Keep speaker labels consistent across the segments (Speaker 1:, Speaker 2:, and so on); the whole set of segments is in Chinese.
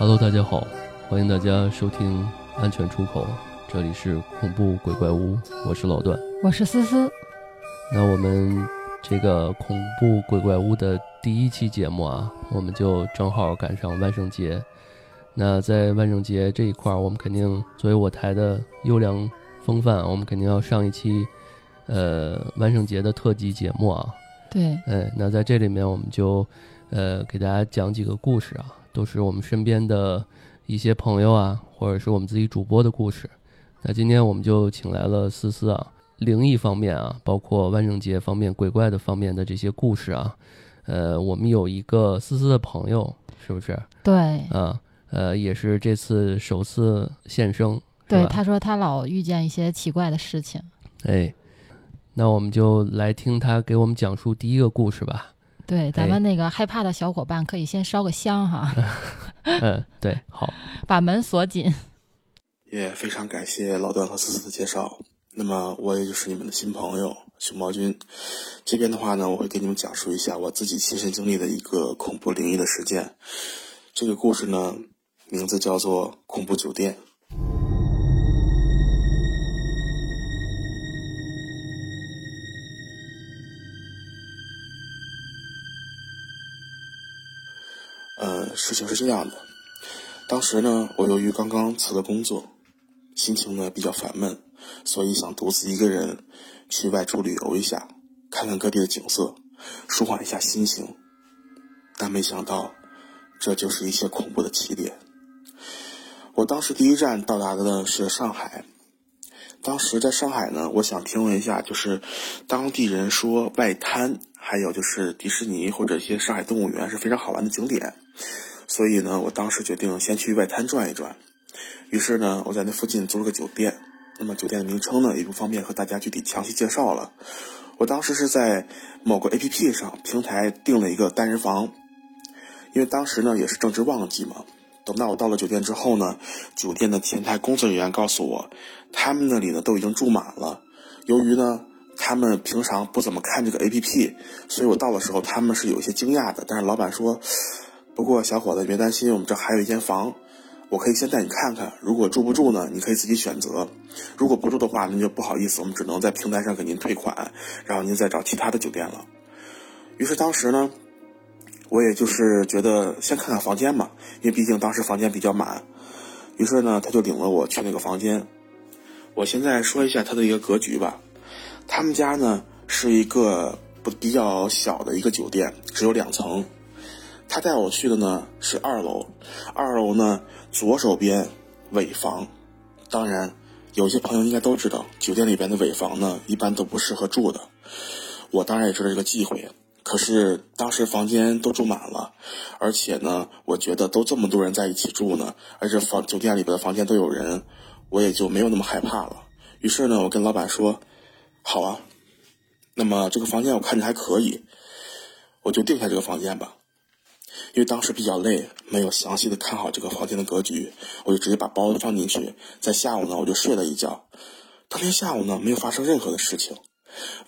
Speaker 1: Hello，大家好，欢迎大家收听安全出口，这里是恐怖鬼怪屋，我是老段，
Speaker 2: 我是思思。
Speaker 1: 那我们这个恐怖鬼怪屋的第一期节目啊，我们就正好赶上万圣节。那在万圣节这一块儿，我们肯定作为我台的优良风范，我们肯定要上一期呃万圣节的特辑节目啊。
Speaker 2: 对，
Speaker 1: 哎，那在这里面我们就呃给大家讲几个故事啊。都是我们身边的一些朋友啊，或者是我们自己主播的故事。那今天我们就请来了思思啊，灵异方面啊，包括万圣节方面、鬼怪的方面的这些故事啊。呃，我们有一个思思的朋友，是不是？
Speaker 2: 对。
Speaker 1: 啊，呃，也是这次首次现身。
Speaker 2: 对，他说他老遇见一些奇怪的事情。
Speaker 1: 哎，那我们就来听他给我们讲述第一个故事吧。
Speaker 2: 对，咱们那个害怕的小伙伴可以先烧个香哈。
Speaker 1: 嗯，对，好，
Speaker 2: 把门锁紧。
Speaker 3: 也非常感谢老段和思思的介绍。那么我也就是你们的新朋友熊猫君。这边的话呢，我会给你们讲述一下我自己亲身经历的一个恐怖灵异的事件。这个故事呢，名字叫做《恐怖酒店》。事情是这样的，当时呢，我由于刚刚辞了工作，心情呢比较烦闷，所以想独自一个人去外出旅游一下，看看各地的景色，舒缓一下心情。但没想到，这就是一切恐怖的起点。我当时第一站到达的呢是上海，当时在上海呢，我想听闻一下，就是当地人说外滩，还有就是迪士尼或者一些上海动物园是非常好玩的景点。所以呢，我当时决定先去外滩转一转。于是呢，我在那附近租了个酒店。那么酒店的名称呢，也不方便和大家具体详细介绍了。我当时是在某个 APP 上平台订了一个单人房，因为当时呢也是正值旺季嘛。等到我到了酒店之后呢，酒店的前台工作人员告诉我，他们那里呢都已经住满了。由于呢他们平常不怎么看这个 APP，所以我到的时候他们是有一些惊讶的。但是老板说。不过，小伙子别担心，我们这还有一间房，我可以先带你看看。如果住不住呢，你可以自己选择。如果不住的话，那就不好意思，我们只能在平台上给您退款，然后您再找其他的酒店了。于是当时呢，我也就是觉得先看看房间嘛，因为毕竟当时房间比较满。于是呢，他就领了我去那个房间。我现在说一下他的一个格局吧。他们家呢是一个不比较小的一个酒店，只有两层。他带我去的呢是二楼，二楼呢左手边尾房，当然有些朋友应该都知道，酒店里边的尾房呢一般都不适合住的。我当然也知道这个忌讳，可是当时房间都住满了，而且呢，我觉得都这么多人在一起住呢，而且房酒店里边的房间都有人，我也就没有那么害怕了。于是呢，我跟老板说：“好啊，那么这个房间我看着还可以，我就定下这个房间吧。”因为当时比较累，没有详细的看好这个房间的格局，我就直接把包放进去。在下午呢，我就睡了一觉。当天下午呢，没有发生任何的事情。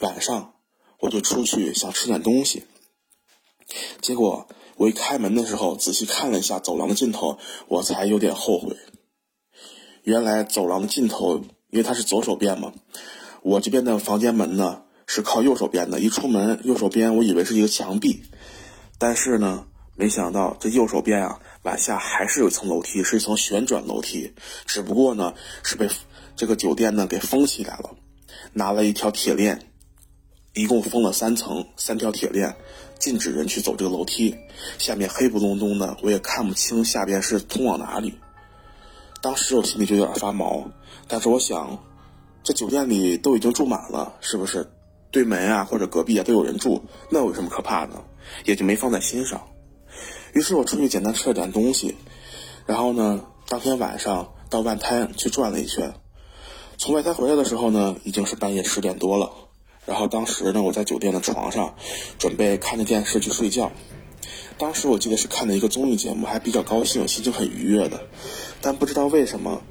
Speaker 3: 晚上我就出去想吃点东西，结果我一开门的时候，仔细看了一下走廊的尽头，我才有点后悔。原来走廊的尽头，因为它是左手边嘛，我这边的房间门呢是靠右手边的。一出门，右手边我以为是一个墙壁，但是呢。没想到这右手边啊，往下还是有一层楼梯，是一层旋转楼梯，只不过呢是被这个酒店呢给封起来了，拿了一条铁链，一共封了三层，三条铁链，禁止人去走这个楼梯。下面黑不隆咚的，我也看不清下边是通往哪里。当时我心里就有点发毛，但是我想，这酒店里都已经住满了，是不是？对门啊或者隔壁啊都有人住，那有什么可怕的？也就没放在心上。于是我出去简单吃了点东西，然后呢，当天晚上到外滩去转了一圈。从外滩回来的时候呢，已经是半夜十点多了。然后当时呢，我在酒店的床上，准备看着电视去睡觉。当时我记得是看的一个综艺节目，还比较高兴，心情很愉悦的。但不知道为什么，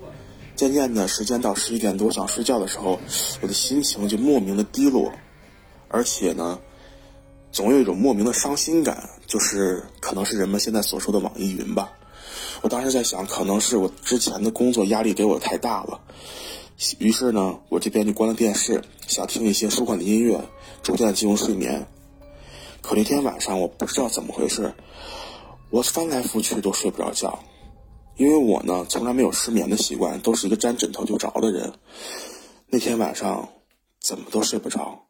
Speaker 3: 渐渐的时间到十一点多想睡觉的时候，我的心情就莫名的低落，而且呢，总有一种莫名的伤心感，就是可能是人们现在所说的网易云吧。我当时在想，可能是我之前的工作压力给我太大了，于是呢，我这边就关了电视，想听一些舒缓的音乐，逐渐进入睡眠。可那天晚上我不知道怎么回事，我翻来覆去都睡不着觉，因为我呢从来没有失眠的习惯，都是一个沾枕头就着的人。那天晚上怎么都睡不着，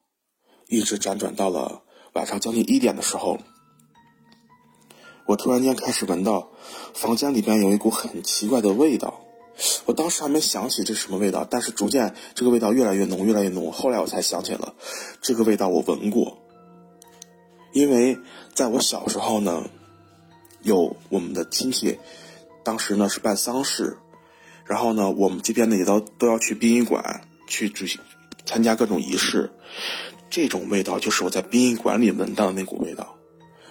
Speaker 3: 一直辗转到了晚上将近一点的时候，我突然间开始闻到房间里边有一股很奇怪的味道。我当时还没想起这是什么味道，但是逐渐这个味道越来越浓，越来越浓。后来我才想起了，这个味道我闻过。因为在我小时候呢，有我们的亲戚，当时呢是办丧事，然后呢我们这边呢也都都要去殡仪馆去举行参加各种仪式，这种味道就是我在殡仪馆里闻到的那股味道，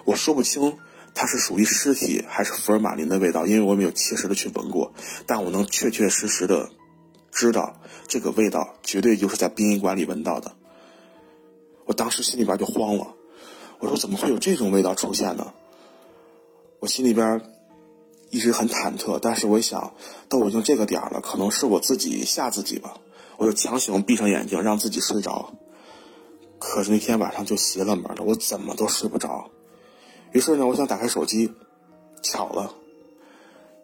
Speaker 3: 我说不清它是属于尸体还是福尔马林的味道，因为我没有切实的去闻过，但我能确确实实的知道这个味道绝对就是在殡仪馆里闻到的，我当时心里边就慌了。我说怎么会有这种味道出现呢？我心里边一直很忐忑，但是我一想，都已经这个点了，可能是我自己吓自己吧。我就强行闭上眼睛，让自己睡着。可是那天晚上就邪了门了，我怎么都睡不着。于是呢，我想打开手机，巧了，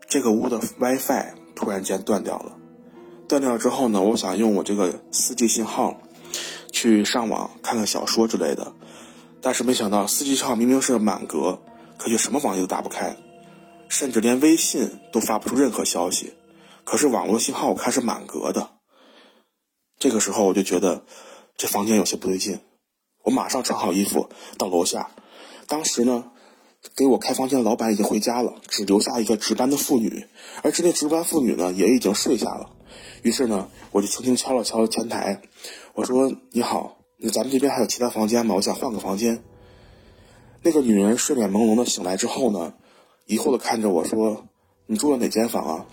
Speaker 3: 这个屋的 WiFi 突然间断掉了。断掉之后呢，我想用我这个 4G 信号去上网看看小说之类的。但是没想到，四 G 信号明明是满格，可却什么网页都打不开，甚至连微信都发不出任何消息。可是网络信号我看是满格的。这个时候我就觉得这房间有些不对劲，我马上穿好衣服到楼下。当时呢，给我开房间的老板已经回家了，只留下一个值班的妇女，而这那值班妇女呢也已经睡下了。于是呢，我就轻轻敲了敲前台，我说：“你好。”那咱们这边还有其他房间吗？我想换个房间。那个女人睡眼朦胧的醒来之后呢，疑惑的看着我说：“你住的哪间房啊？”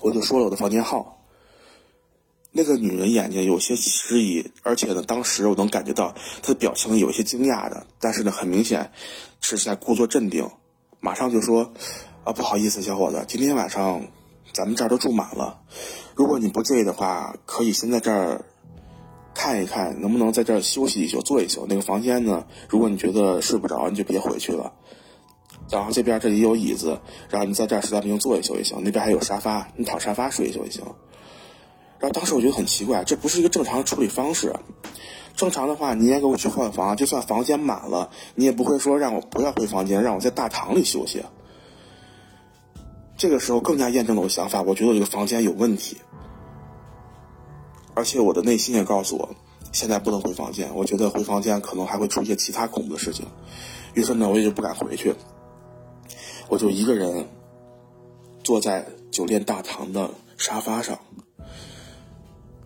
Speaker 3: 我就说了我的房间号。那个女人眼睛有些迟疑，而且呢，当时我能感觉到她的表情有些惊讶的，但是呢，很明显是在故作镇定，马上就说：“啊，不好意思，小伙子，今天晚上咱们这儿都住满了，如果你不介意的话，可以先在这儿。”看一看能不能在这儿休息一宿，坐一宿。那个房间呢？如果你觉得睡不着，你就别回去了。然后这边这里有椅子，然后你在这儿实在不行坐一宿也行。那边还有沙发，你躺沙发睡一宿也行。然后当时我觉得很奇怪，这不是一个正常的处理方式。正常的话，你也给我去换房，就算房间满了，你也不会说让我不要回房间，让我在大堂里休息。这个时候更加验证了我想法，我觉得这个房间有问题。而且我的内心也告诉我，现在不能回房间。我觉得回房间可能还会出现其他恐怖的事情。于是呢，我也就不敢回去。我就一个人坐在酒店大堂的沙发上，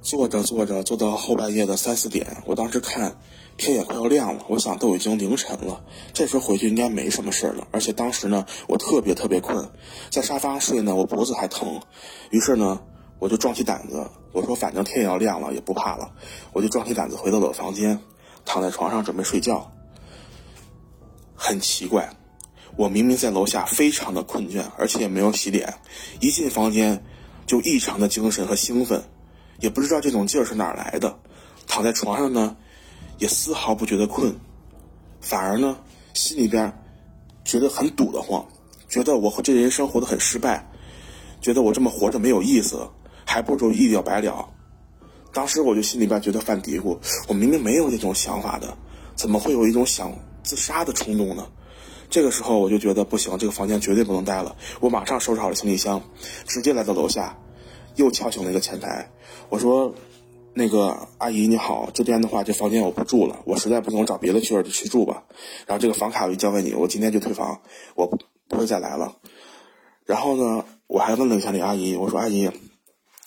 Speaker 3: 坐着坐着，坐到后半夜的三四点。我当时看天也快要亮了，我想都已经凌晨了，这时候回去应该没什么事了。而且当时呢，我特别特别困，在沙发上睡呢，我脖子还疼。于是呢。我就壮起胆子，我说反正天也要亮了，也不怕了。我就壮起胆子回到了房间，躺在床上准备睡觉。很奇怪，我明明在楼下非常的困倦，而且也没有洗脸，一进房间就异常的精神和兴奋，也不知道这种劲儿是哪儿来的。躺在床上呢，也丝毫不觉得困，反而呢心里边觉得很堵得慌，觉得我和这人生活的很失败，觉得我这么活着没有意思。还不如一了百了。当时我就心里边觉得犯嘀咕，我明明没有这种想法的，怎么会有一种想自杀的冲动呢？这个时候我就觉得不行，这个房间绝对不能待了。我马上收拾好了行李箱，直接来到楼下，又敲醒了一个前台。我说：“那个阿姨你好，这边的话这房间我不住了，我实在不行我找别的去去住吧。然后这个房卡我就交给你，我今天就退房，我不会再来了。然后呢，我还问了一下那阿姨，我说阿姨。”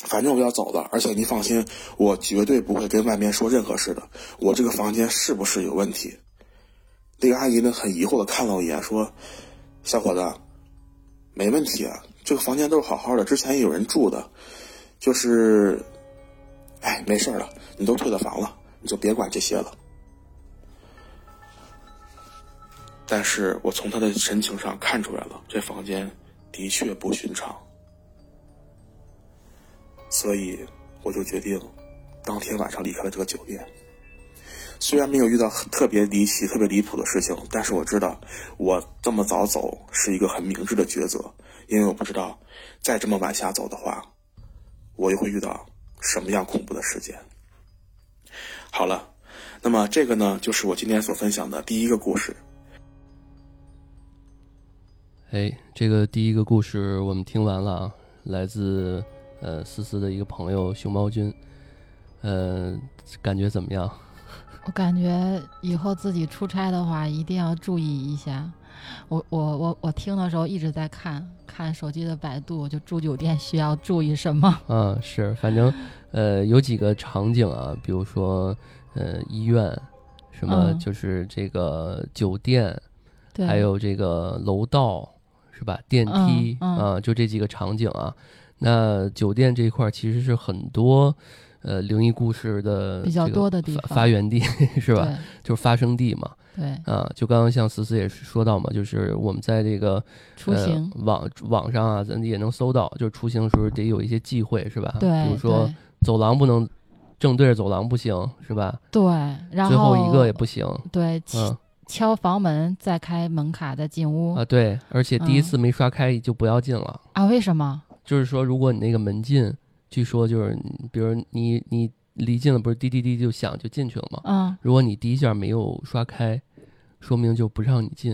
Speaker 3: 反正我要走了，而且您放心，我绝对不会跟外面说任何事的。我这个房间是不是有问题？那个阿姨呢，很疑惑的看了我一眼，说：“小伙子，没问题啊，这个房间都是好好的，之前也有人住的，就是，哎，没事了，你都退了房了，你就别管这些了。但是我从他的神情上看出来了，这房间的确不寻常，所以我就决定当天晚上离开了这个酒店。虽然没有遇到特别离奇、特别离谱的事情，但是我知道我这么早走是一个很明智的抉择，因为我不知道再这么往下走的话，我又会遇到什么样恐怖的事件。好了，那么这个呢，就是我今天所分享的第一个故事。
Speaker 1: 哎，这个第一个故事我们听完了啊，来自呃思思的一个朋友熊猫君，呃，感觉怎么样？
Speaker 2: 我感觉以后自己出差的话，一定要注意一下。我我我我听的时候一直在看看手机的百度，就住酒店需要注意什么。
Speaker 1: 嗯，是，反正呃有几个场景啊，比如说呃医院，什么
Speaker 2: 嗯
Speaker 1: 就是这个酒店，
Speaker 2: 对，
Speaker 1: 还有这个楼道，是吧？电梯、
Speaker 2: 嗯嗯
Speaker 1: 啊，就这几个场景啊。那酒店这一块儿其实是很多呃灵异故事的
Speaker 2: 比较多的地方
Speaker 1: 发源地，是吧？就是发生地嘛。
Speaker 2: 对，
Speaker 1: 啊，就刚刚像思思也是说到嘛，就是我们在这个
Speaker 2: 出行，
Speaker 1: 呃、网网上啊，咱也能搜到，就是出行的时候得有一些忌讳，是吧？
Speaker 2: 对，
Speaker 1: 比如说走廊不能正对着走廊不行，是吧？
Speaker 2: 对，然后
Speaker 1: 最后一个也不行，
Speaker 2: 对，敲
Speaker 1: 嗯
Speaker 2: 敲房门再开门卡再进屋
Speaker 1: 啊对，而且第一
Speaker 2: 嗯
Speaker 1: 次没刷开就不要进了。
Speaker 2: 啊？为什么？
Speaker 1: 就是说，如果你那个门禁，据说就是，比如你你离近了，不是滴滴滴就响就进去了吗？
Speaker 2: 嗯，
Speaker 1: 如果你第一下没有刷开，说明就不让你进？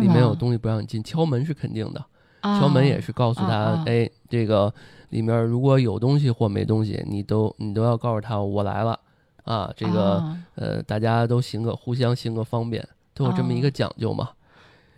Speaker 1: 里面有东西不让你进。敲门是肯定的，
Speaker 2: 啊
Speaker 1: 敲门也是告诉他，哎，这个里面如果有东西或没东西，你都你都要告诉他我来了啊，这个、
Speaker 2: 啊
Speaker 1: 呃，大家都行个互相行个方便，都有这么一个讲究嘛。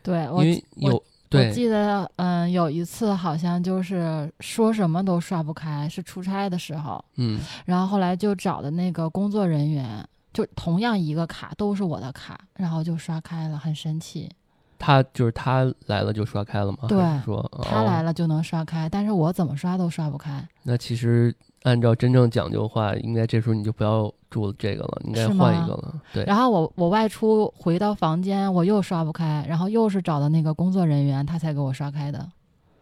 Speaker 2: 对我
Speaker 1: 因为有
Speaker 2: 我记得，嗯，有一次好像就是说什么都刷不开，是出差的时候，
Speaker 1: 嗯
Speaker 2: 然后后来就找的那个工作人员，就同样一个卡都是我的卡，然后就刷开了，很神奇。
Speaker 1: 他就是他来了就刷开了吗？
Speaker 2: 对
Speaker 1: 说
Speaker 2: 他来
Speaker 1: 了。
Speaker 2: 了就能刷开，但是我怎么刷都刷不开。
Speaker 1: 那其实按照真正讲究的话，应该这时候你就不要住这个了，应该换一个了。对，
Speaker 2: 然后我我外出回到房间，我又刷不开，然后又是找的那个工作人员，他才给我刷开的。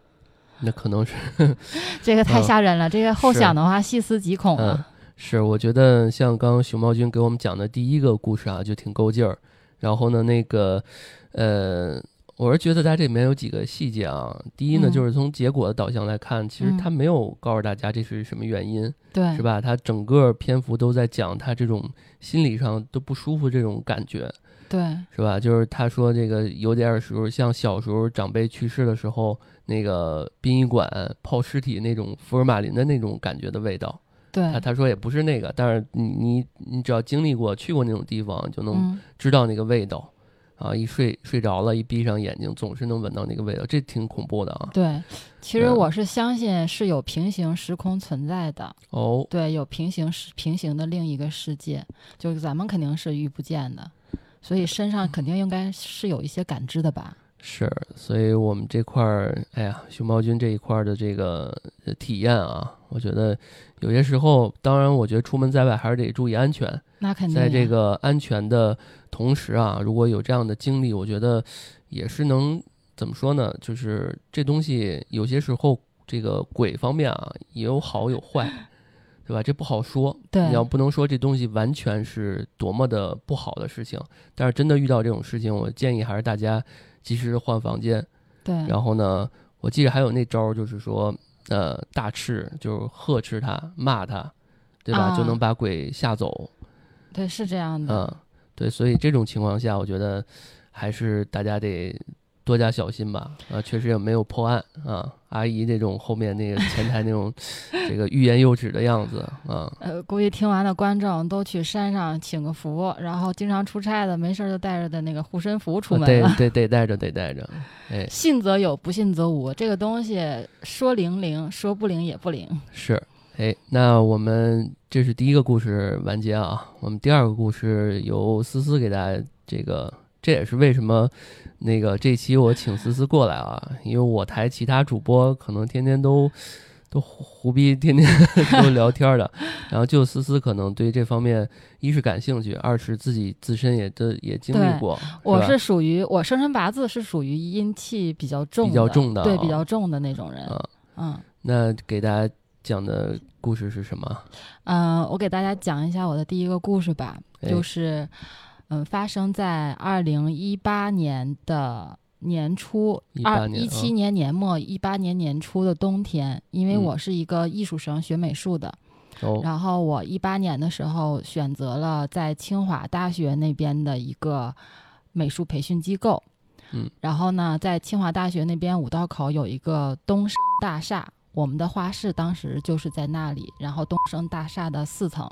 Speaker 1: 那可能是
Speaker 2: 这个太
Speaker 1: 嗯
Speaker 2: 吓人了，这个后想的话细思极恐
Speaker 1: 嗯
Speaker 2: 啊。
Speaker 1: 是，我觉得像刚刚熊猫君给我们讲的第一个故事啊，就挺够劲儿。然后呢，那个呃，我是觉得它这里面有几个细节啊。第一呢，
Speaker 2: 嗯
Speaker 1: 就是从结果的导向来看，其实
Speaker 2: 嗯
Speaker 1: 他没有告诉大家这是什么原因，
Speaker 2: 对，
Speaker 1: 是？吧？他整个篇幅都在讲他这种心理上都不舒服这种感觉。
Speaker 2: 对，
Speaker 1: 是吧？就是他说这个有点儿时候像小时候长辈去世的时候，那个殡仪馆泡尸体那种福尔马林的那种感觉的味道。
Speaker 2: 对
Speaker 1: 他，他说也不是那个，但是你你你只要经历过去过那种地方，就能
Speaker 2: 嗯，
Speaker 1: 知道那个味道。啊，一睡睡着了，一闭上眼睛，总是能闻到那个味道，这挺恐怖的啊。
Speaker 2: 对。其实
Speaker 1: 嗯
Speaker 2: 我是相信是有平行时空存在的，
Speaker 1: 哦，
Speaker 2: 对，有平行时平行的另一个世界，就是咱们肯定是遇不见的，所以身上肯定应该是有一些感知的吧？
Speaker 1: 是，所以我们这块儿，哎呀，熊猫君这一块儿的这个呃体验啊，我觉得有些时候，当然，我觉得出门在外还是得注意安全。
Speaker 2: 那肯定呀
Speaker 1: 在这个安全的同时啊，如果有这样的经历，我觉得也是能怎么说呢？就是这东西有些时候这个鬼方面啊，也有好有坏，对吧？这不好说。
Speaker 2: 对
Speaker 1: 你要不能说这东西完全是多么的不好的事情，但是真的遇到这种事情，我建议还是大家及时换房间。
Speaker 2: 对，
Speaker 1: 然后呢，我记得还有那招儿，就是说，呃，大斥就是呵斥他、骂他，对吧？
Speaker 2: 啊
Speaker 1: 就能把鬼吓走。
Speaker 2: 对是这样的，
Speaker 1: 嗯，对，所以这种情况下，我觉得还是大家得多加小心吧。啊，确实也没有破案啊。阿姨那种后面那个前台那种这个欲言又止的样子啊，
Speaker 2: 呃，估计听完的观众都去山上请个福，然后经常出差的没事儿就带着的那个护身符出门了。
Speaker 1: 得得得带着，得带着。哎，
Speaker 2: 信则有，不信则无。这个东西说灵灵，说不灵也不灵。
Speaker 1: 是。哎，那我们这是第一个故事完结啊。我们第二个故事由思思给大家这个这也是为什么那个这期我请思思过来啊，因为我台其他主播可能天天都都胡胡逼，天天 都聊天的，然后就思思可能对这方面一是感兴趣，二是自己自身也都也经历
Speaker 2: 对
Speaker 1: 过。
Speaker 2: 我是属于我生辰八字是属于阴气比较重的，
Speaker 1: 比较重的
Speaker 2: 对，
Speaker 1: 啊
Speaker 2: 比较重的那种人。
Speaker 1: 嗯，
Speaker 2: 嗯
Speaker 1: 那给大家讲的故事是什么？
Speaker 2: 嗯、呃我给大家讲一下我的第一个故事吧，
Speaker 1: 哎
Speaker 2: 就是嗯、发生在二零一八年的。年初
Speaker 1: ，18
Speaker 2: 二一七年年末，一八年年初的冬天，因为
Speaker 1: 嗯
Speaker 2: 我是一个艺术生，学美术的，
Speaker 1: 哦，
Speaker 2: 然后我一八年的时候选择了在清华大学那边的一个美术培训机构。
Speaker 1: 嗯，
Speaker 2: 然后呢，在清华大学那边五道口有一个东升大厦，我们的画室当时就是在那里。然后东升大厦的四层，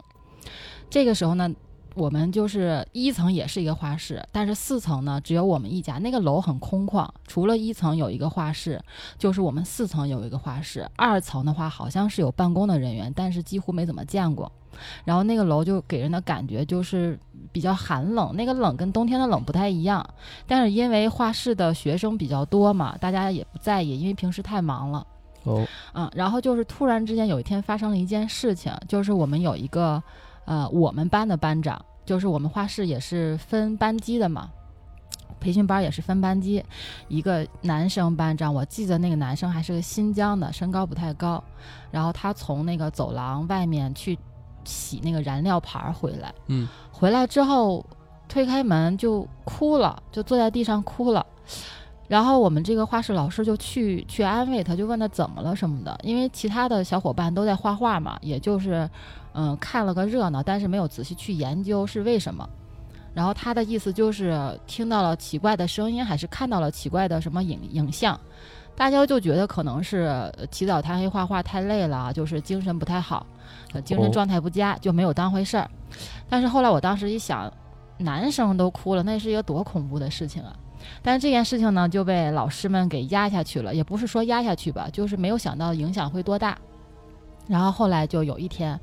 Speaker 2: 这个时候呢，我们就是一层也是一个画室，但是四层呢只有我们一家。那个楼很空旷，除了一层有一个画室，就是我们四层有一个画室，二层的话好像是有办公的人员，但是几乎没怎么见过。然后那个楼就给人的感觉就是比较寒冷，那个冷跟冬天的冷不太一样。但是因为画室的学生比较多嘛，大家也不在意，因为平时太忙了。
Speaker 1: 哦，
Speaker 2: 嗯，然后就是突然之间有一天发生了一件事情，就是我们有一个呃我们班的班长，就是我们画室也是分班级的嘛，培训班也是分班级，一个男生班长，我记得那个男生还是个新疆的，身高不太高，然后他从那个走廊外面去洗那个燃料盘回来，
Speaker 1: 嗯，
Speaker 2: 回来之后推开门就哭了，就坐在地上哭了。然后我们这个画室老师就去去安慰他，就问他怎么了什么的，因为其他的小伙伴都在画画嘛，也就是嗯看了个热闹，但是没有仔细去研究是为什么。然后他的意思就是听到了奇怪的声音，还是看到了奇怪的什么影影像，大家就觉得可能是呃起早贪黑画画太累了，就是精神不太好，呃精
Speaker 1: 哦
Speaker 2: 神状态不佳，就没有当回事儿。但是后来我当时一想，男生都哭了，那是一个多恐怖的事情啊！但是这件事情呢，就被老师们给压下去了，也不是说压下去吧，就是没有想到影响会多大。然后后来就有一天，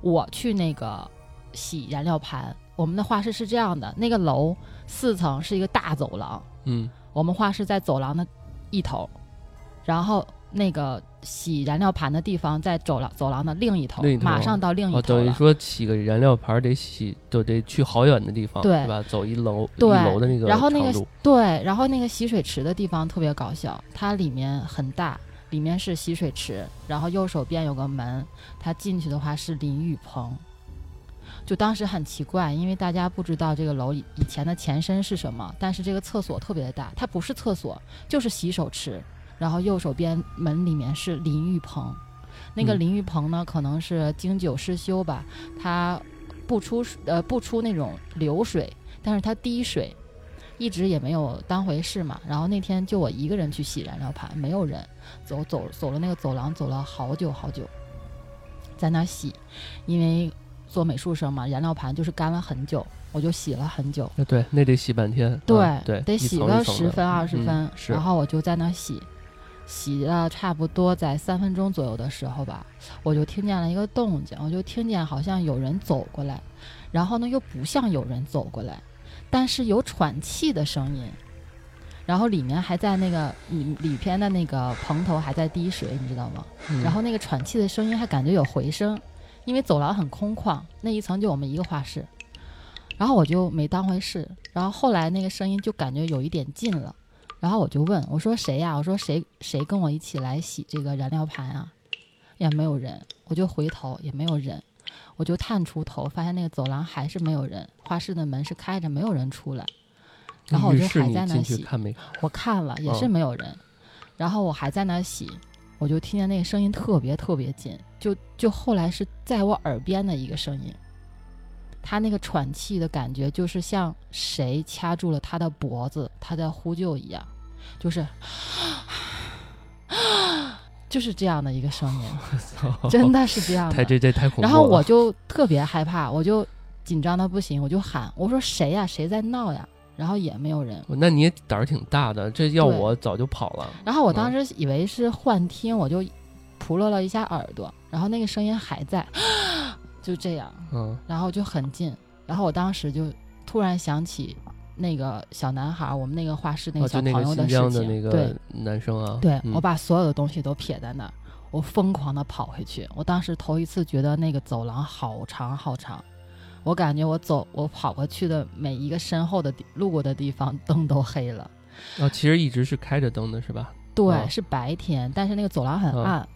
Speaker 2: 我去那个洗燃料盘。我们的画室是这样的，那个楼四层是一个大走廊，
Speaker 1: 嗯，
Speaker 2: 我们画室在走廊的一头，然后那个洗燃料盘的地方在走廊走廊的另一头，
Speaker 1: 另一头
Speaker 2: 马上到另一
Speaker 1: 哦，
Speaker 2: 头了。
Speaker 1: 等于说洗个燃料盘儿得洗，就得去好远的地方，
Speaker 2: 对
Speaker 1: 吧？走一楼一楼的那个
Speaker 2: 然后那个对，然后那个洗水池的地方特别搞笑，它里面很大，里面是洗水池，然后右手边有个门，它进去的话是淋浴棚。就当时很奇怪，因为大家不知道这个楼以以前的前身是什么，但是这个厕所特别的大，它不是厕所，就是洗手池，然后右手边门里面是淋浴棚。那个
Speaker 1: 嗯
Speaker 2: 淋浴棚呢，可能是经久失修吧，它不出水呃不出那种流水，但是它滴水，一直也没有当回事嘛。然后那天就我一个人去洗燃料盘，没有人，走走走了那个走廊，走了好久好久，在那洗，因为做美术生嘛，燃料盘就是干了很久，我就洗了很久。
Speaker 1: 啊，对，那得洗半天，
Speaker 2: 对
Speaker 1: 啊对，
Speaker 2: 得洗个十分二十
Speaker 1: 嗯
Speaker 2: 分，
Speaker 1: 是
Speaker 2: 然后我就在那洗，洗了差不多在三分钟左右的时候吧，我就听见了一个动静，我就听见好像有人走过来，然后呢又不像有人走过来，但是有喘气的声音，然后里面还在那个里里边的那个棚头还在滴水，你知道吗？
Speaker 1: 嗯
Speaker 2: 然后那个喘气的声音还感觉有回声，因为走廊很空旷，那一层就我们一个画室，然后我就没当回事。然后后来那个声音就感觉有一点近了，然后我就问我说谁呀？我说谁谁跟我一起来洗这个燃料盘啊？也没有人，我就回头也没有人，我就探出头，发现那个走廊还是没有人，画室的门是开着，没有人出来。然后我就还在那洗，
Speaker 1: 看没看？
Speaker 2: 我看了也是
Speaker 1: 哦
Speaker 2: 没有人，然后我还在那洗，我就听见那个声音特别特别近，就就后来是在我耳边的一个声音，他那个喘气的感觉就是像谁掐住了他的脖子，他在呼救一样，就是。就是这样的一个声音，真的是这样的。
Speaker 1: 太这这太恐怖了。
Speaker 2: 然后我就特别害怕，我就紧张的不行，我就喊，我说谁呀、谁在闹呀？然后也没有人。
Speaker 1: 那你也胆儿挺大的，这要我早就跑了。
Speaker 2: 然后我当时以为是幻听，我就扑棱了一下耳朵，然后那个声音还在，就这样，
Speaker 1: 嗯，
Speaker 2: 然后就很近，然后我当时就突然想起那个小男孩儿，我们那个画室那
Speaker 1: 哦，
Speaker 2: 个小朋友的事情，
Speaker 1: 疆的那
Speaker 2: 对
Speaker 1: 个男生啊，
Speaker 2: 对，
Speaker 1: 嗯
Speaker 2: 我把所有的东西都撇在那儿，我疯狂的跑回去。我当时头一次觉得那个走廊好长好长，我感觉我走我跑过去的每一个身后的路过的地方灯都黑了。
Speaker 1: 哦，其实一直是开着灯的是吧？
Speaker 2: 对，
Speaker 1: 哦
Speaker 2: 是白天，但是那个走廊很
Speaker 1: 嗯
Speaker 2: 暗，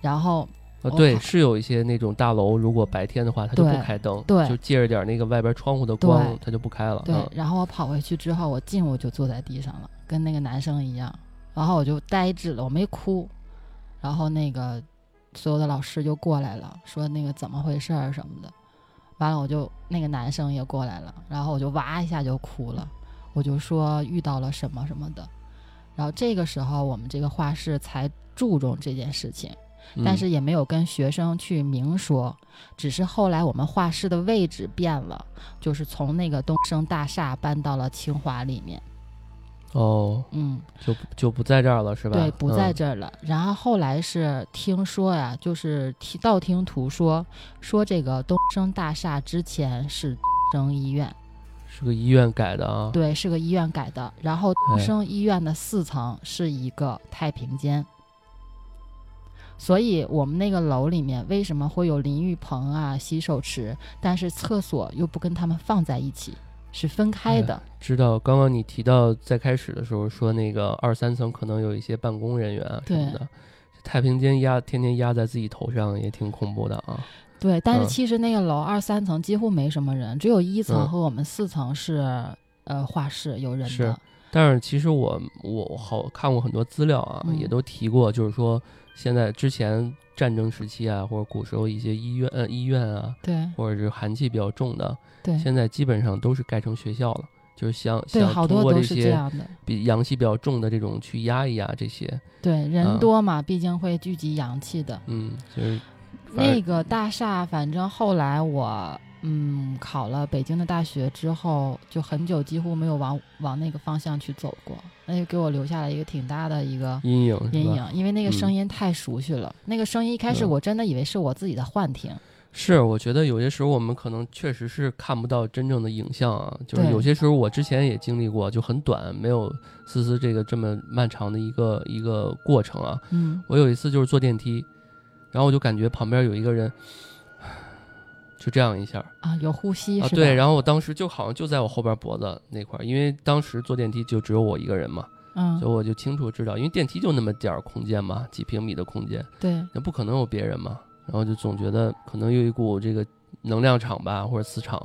Speaker 2: 然后
Speaker 1: 啊，对，是有一些那种大楼，如果白天的话，它就不开灯，
Speaker 2: 对。
Speaker 1: 就借着点那个外边窗户的光
Speaker 2: 对，
Speaker 1: 它就不开了。
Speaker 2: 对，
Speaker 1: 嗯。
Speaker 2: 然后我跑回去之后，我进屋就坐在地上了，跟那个男生一样，然后我就呆滞了，我没哭，然后那个所有的老师就过来了，说那个怎么回事儿什么的，完了我就那个男生也过来了，然后我就哇一下就哭了，我就说遇到了什么什么的，然后这个时候我们这个画室才注重这件事情。但
Speaker 1: 嗯
Speaker 2: 是也没有跟学生去明说，只是后来我们画室的位置变了，就是从那个东升大厦搬到了清华里面，
Speaker 1: 哦，
Speaker 2: 嗯，
Speaker 1: 就就不在这儿了是吧？
Speaker 2: 对，不在
Speaker 1: 嗯
Speaker 2: 这儿了。然后后来是听说呀，就是听道听途说，说这个东升大厦之前是东升医院，
Speaker 1: 是个医院改的啊。
Speaker 2: 对，是个医院改的。然后东
Speaker 1: 哎
Speaker 2: 升医院的四层是一个太平间。所以，我们那个楼里面为什么会有淋浴棚啊、洗手池，但是厕所又不跟他们放在一起，是分开的。
Speaker 1: 知道，刚刚你提到在开始的时候说那个二三层可能有一些办公人员啊什么的，太平间压天天压在自己头上也挺恐怖的啊。
Speaker 2: 对，但是
Speaker 1: 嗯
Speaker 2: 其实那个楼二三层几乎没什么人，只有一层
Speaker 1: 嗯
Speaker 2: 和我们四层是、呃画室有人
Speaker 1: 是
Speaker 2: 的。
Speaker 1: 但是其实我我好看过很多资料啊，
Speaker 2: 嗯
Speaker 1: 也都提过，就是说现在之前战争时期啊，或者古时候一些医院呃医院啊，
Speaker 2: 对
Speaker 1: 或者是寒气比较重的，
Speaker 2: 对
Speaker 1: 现在基本上都是盖成学校了，就是想
Speaker 2: 对，
Speaker 1: 想通
Speaker 2: 好多都是这
Speaker 1: 过这些
Speaker 2: 样的。
Speaker 1: 比阳气比较重的这种去压一压这些，
Speaker 2: 对，人
Speaker 1: 嗯
Speaker 2: 多嘛，毕竟会聚集阳气的。
Speaker 1: 嗯，就是
Speaker 2: 那个大厦，反正后来我嗯考了北京的大学之后，就很久几乎没有往往那个方向去走过，那就给我留下了一个挺大的一个
Speaker 1: 阴影
Speaker 2: 阴影，因为那个
Speaker 1: 嗯。
Speaker 2: 声音太熟悉了。那个声音一开始
Speaker 1: 嗯。
Speaker 2: 我真的以为是我自己的幻听，
Speaker 1: 是，我觉得有些时候我们可能确实是看不到真正的影像啊，就是有些时候我之前也经历过，就很短，没有思思这个这么漫长的一个一个过程啊。
Speaker 2: 嗯，
Speaker 1: 我有一次就是坐电梯，然后我就感觉旁边有一个人，就这样一下
Speaker 2: 啊，有呼吸是吧？
Speaker 1: 啊，对，然后我当时就好像就在我后边脖子那块儿，因为当时坐电梯就只有我一个人嘛，
Speaker 2: 嗯
Speaker 1: 所以我就清楚知道，因为电梯就那么点儿空间嘛，几平米的空间，
Speaker 2: 对
Speaker 1: 那不可能有别人嘛。然后就总觉得可能有一股这个能量场吧，或者磁场，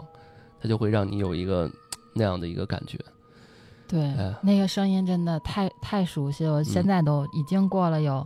Speaker 1: 它就会让你有一个 那样的一个感觉。
Speaker 2: 对，
Speaker 1: 哎
Speaker 2: 那个声音真的太太熟悉了，我现
Speaker 1: 嗯
Speaker 2: 在都已经过了有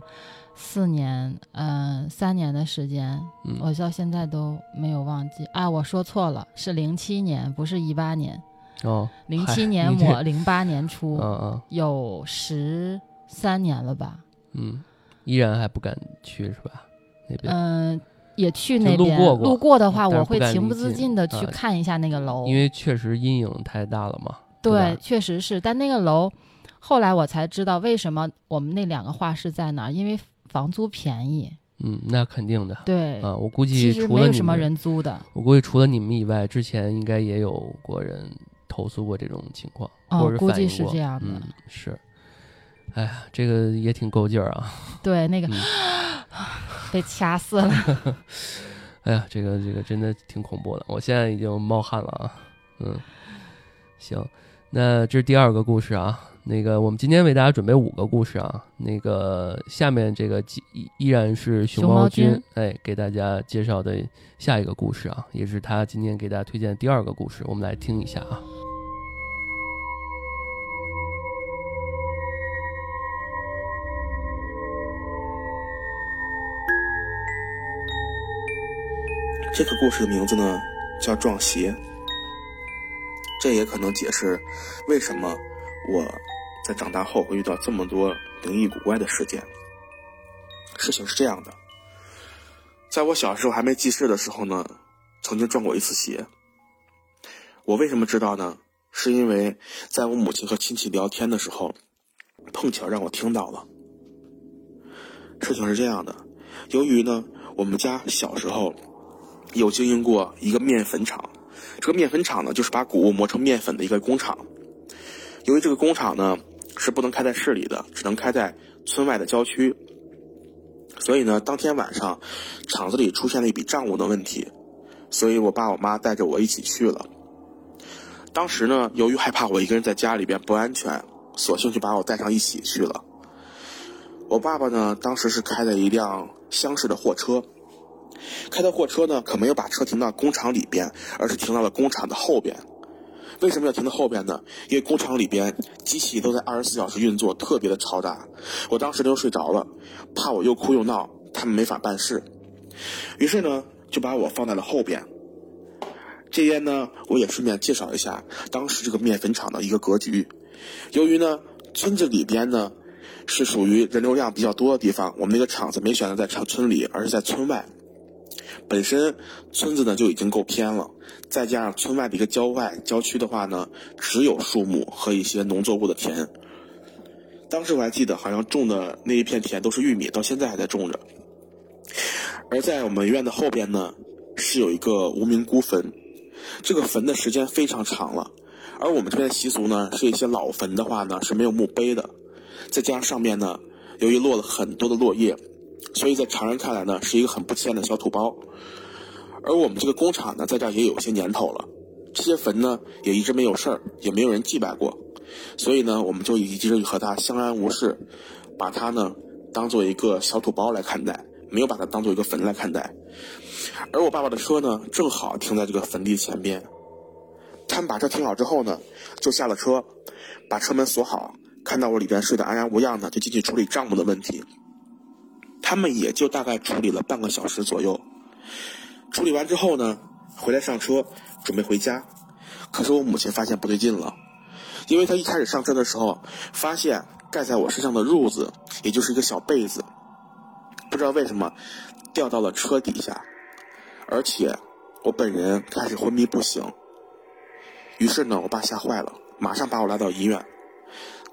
Speaker 2: 四年，嗯、三年的时间，
Speaker 1: 嗯，
Speaker 2: 我到现在都没有忘记。啊，我说错了，是零七年，不是一八年。
Speaker 1: 哦，
Speaker 2: 零七年
Speaker 1: 你这
Speaker 2: 末，零八年初，
Speaker 1: 嗯嗯
Speaker 2: 有十三年了吧？
Speaker 1: 嗯，依然还不敢去是吧？那边，
Speaker 2: 嗯、也去那边。
Speaker 1: 路过过
Speaker 2: 路过的话，我会情不自禁的去
Speaker 1: 啊
Speaker 2: 看一下那个楼。
Speaker 1: 因为确实阴影太大了嘛。
Speaker 2: 对，
Speaker 1: 吧
Speaker 2: 确实是。但那个楼，后来我才知道为什么我们那两个画室在哪儿，因为房租便宜。
Speaker 1: 嗯，那肯定的。
Speaker 2: 对，
Speaker 1: 啊，我估
Speaker 2: 其
Speaker 1: 计
Speaker 2: 实没有什么
Speaker 1: 除了你们，
Speaker 2: 人租的。
Speaker 1: 我估计除了你们以外，之前应该也有过人投诉过这种情况，
Speaker 2: 哦
Speaker 1: 或者
Speaker 2: 估计是这样的
Speaker 1: 嗯，是。哎呀，这个也挺够劲儿啊！
Speaker 2: 对，那个、
Speaker 1: 嗯
Speaker 2: 被掐死了。
Speaker 1: 哎呀，这个这个真的挺恐怖的，我现在已经冒汗了啊。嗯，行，那这是第二个故事啊。那个，我们今天为大家准备五个故事啊。那个下面这个依依依然是熊
Speaker 2: 熊猫
Speaker 1: 猫君
Speaker 2: 君
Speaker 1: 哎给大家介绍的下一个故事啊，也是他今天给大家推荐的第二个故事，我们来听一下啊。
Speaker 3: 这个故事的名字呢叫撞邪，这也可能解释为什么我在长大后会遇到这么多灵异古怪的事件。事情是这样的，在我小时候还没记事的时候呢，曾经撞过一次邪。我为什么知道呢？是因为在我母亲和亲戚聊天的时候，碰巧让我听到了。事情是这样的，由于呢，我们家小时候有经营过一个面粉厂，这个面粉厂呢，就是把谷物磨成面粉的一个工厂。由于这个工厂呢是不能开在市里的，只能开在村外的郊区，所以呢，当天晚上厂子里出现了一笔账务的问题，所以我爸我妈带着我一起去了。当时呢，由于害怕我一个人在家里边不安全，索性就把我带上一起去了。我爸爸呢，当时是开的一辆厢式的货车，开的货车呢，可没有把车停到工厂里边，而是停到了工厂的后边。为什么要停到后边呢？因为工厂里边机器都在二十四小时运作，特别的嘈杂。我当时都睡着了，怕我又哭又闹，他们没法办事。于是呢，就把我放在了后边。这边呢，我也顺便介绍一下当时这个面粉厂的一个格局。由于呢，村子里边呢是属于人流量比较多的地方，我们那个厂子没选择在厂村里，而是在村外。本身村子呢就已经够偏了，再加上村外的一个郊外郊区的话呢，只有树木和一些农作物的田。当时我还记得，好像种的那一片田都是玉米，到现在还在种着。而在我们院的后边呢，是有一个无名孤坟，这个坟的时间非常长了。而我们这边的习俗呢，是一些老坟的话呢是没有墓碑的，再加上上面呢，由于落了很多的落叶。所以在常人看来呢，是一个很不起眼的小土包。而我们这个工厂呢，在这儿也有些年头了，这些坟呢也一直没有事儿，也没有人祭拜过，所以呢，我们就一直和它相安无事，把它呢当做一个小土包来看待，没有把它当做一个坟来看待。而我爸爸的车呢，正好停在这个坟地前边。他们把车停好之后呢，就下了车，把车门锁好，看到我里边睡得安然无恙呢，就进去处理账目的问题。他们也就大概处理了半个小时左右，处理完之后呢，回来上车准备回家。可是我母亲发现不对劲了，因为她一开始上车的时候，发现盖在我身上的褥子，也就是一个小被子，不知道为什么掉到了车底下，而且我本人开始昏迷不醒。于是呢，我爸吓坏了，马上把我拉到医院。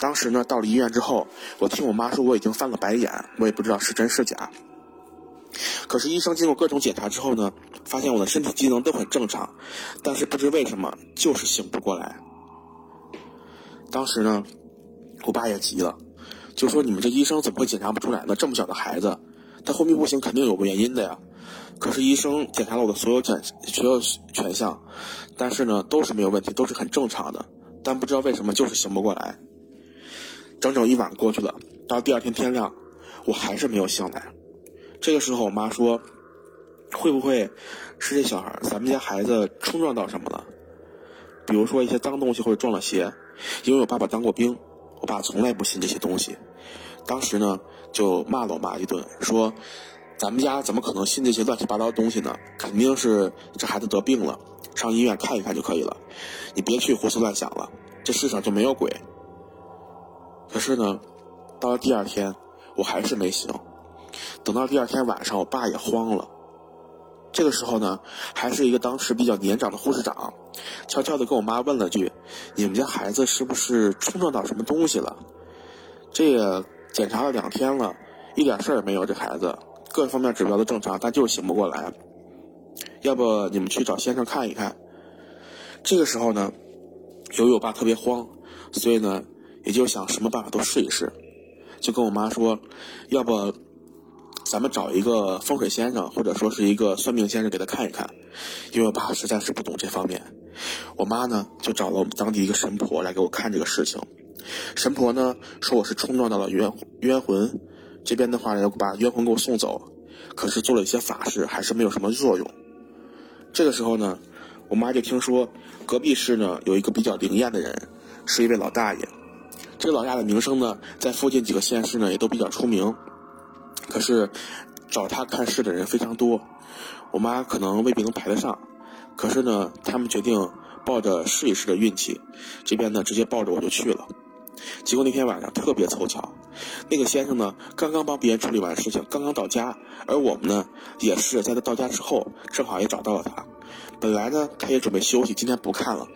Speaker 3: 当时呢，到了医院之后，我听我妈说我已经翻了白眼，我也不知道是真是假。可是医生经过各种检查之后呢，发现我的身体机能都很正常，但是不知为什么就是醒不过来。当时呢，我爸也急了，就说：“你们这医生怎么会检查不出来呢？这么小的孩子，他昏迷不醒肯定有个原因的呀。”可是医生检查了我的所有检所有全项，但是呢都是没有问题，都是很正常的，但不知道为什么就是醒不过来。整整一晚过去了，到第二天天亮，我还是没有醒来。这个时候，我妈说：“会不会是这小孩，咱们家孩子冲撞到什么了？比如说一些脏东西或者撞了鞋？因为我爸爸当过兵，我爸从来不信这些东西。当时呢，就骂了我妈一顿，说：咱们家怎么可能信这些乱七八糟的东西呢？肯定是这孩子得病了，上医院看一看就可以了。你别去胡思乱想了，这世上就没有鬼。”可是呢，到了第二天，我还是没醒。等到第二天晚上，我爸也慌了。这个时候呢，还是一个当时比较年长的护士长，悄悄的跟我妈问了句：“你们家孩子是不是冲撞到什么东西了？”这也检查了两天了，一点事儿也没有。这孩子各方面指标都正常，但就是醒不过来。要不你们去找先生看一看。这个时候呢，由于我爸特别慌，所以呢。也就想什么办法都试一试，就跟我妈说，要不咱们找一个风水先生，或者说是一个算命先生给他看一看，因为我爸实在是不懂这方面。我妈呢就找了我们当地一个神婆来给我看这个事情。神婆呢说我是冲撞到了冤冤魂，这边的话要把冤魂给我送走，可是做了一些法事还是没有什么作用。这个时候呢，我妈就听说隔壁市呢有一个比较灵验的人，是一位老大爷。这老大的名声呢，在附近几个县市呢也都比较出名，可是找他看事的人非常多，我妈可能未必能排得上。可是呢，他们决定抱着试一试的运气，这边呢直接抱着我就去了。结果那天晚上特别凑巧，那个先生呢刚刚帮别人处理完事情，刚刚到家，而我们呢也是在他到家之后，正好也找到了他。本来呢他也准备休息，今天不看了，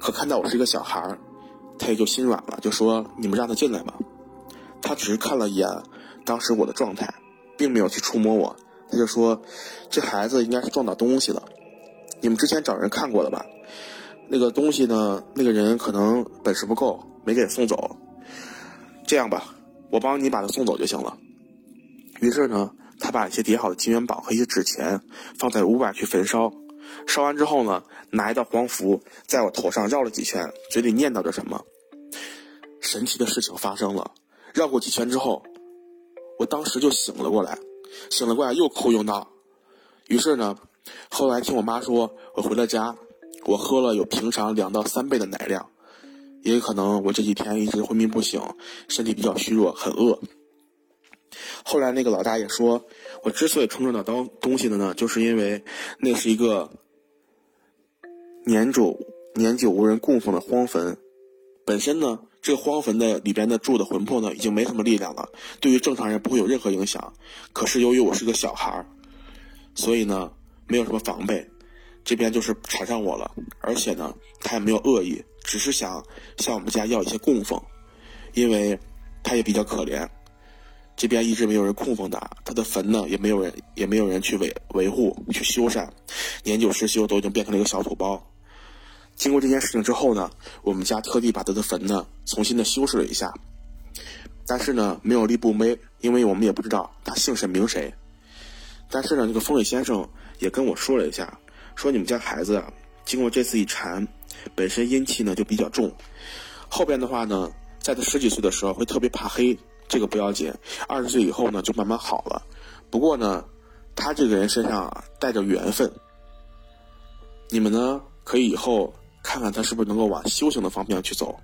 Speaker 3: 可看到我是一个小孩儿。他也就心软了，就说：“你们让他进来吧。”他只是看了一眼当时我的状态，并没有去触摸我。他就说：“这孩子应该是撞到东西了。你们之前找人看过了吧？那个东西呢？那个人可能本事不够，没给送走。这样吧，我帮你把他送走就行了。于是呢，他把一些叠好的金元宝和一些纸钱放在屋外去焚烧。烧完之后呢，拿一道黄符在我头上绕了几圈，嘴里念叨着什么。神奇的事情发生了，绕过几圈之后，我当时就醒了过来，醒了过来又哭又闹。于是呢，后来听我妈说，我回了家，我喝了有平常两到三倍的奶量，也有可能我这几天一直昏迷不醒，身体比较虚弱，很饿。后来那个老大爷说，我之所以冲着那东东西的呢，就是因为那是一个年久年久无人供奉的荒坟，本身呢，这个荒坟的里边的住的魂魄呢，已经没什么力量了，对于正常人不会有任何影响。可是由于我是个小孩儿，所以呢，没有什么防备，这边就是缠上我了，而且呢，他也没有恶意，只是想向我们家要一些供奉，因为他也比较可怜。这边一直没有人供奉他，他的坟呢也没有人也没有人去维维护去修缮，年久失修，都已经变成了一个小土包。经过这件事情之后呢，我们家特地把他的坟呢重新的修饰了一下，但是呢没有立墓碑，因为我们也不知道他姓甚名谁。但是呢，这个风水先生也跟我说了一下，说你们家孩子啊，经过这次一缠，本身阴气呢就比较重，后边的话呢，在他十几岁的时候会特别怕黑。这个不要紧，二十岁以后呢就慢慢好了。不过呢，他这个人身上啊带着缘分，你们呢可以以后看看他是不是能够往修行的方向去走。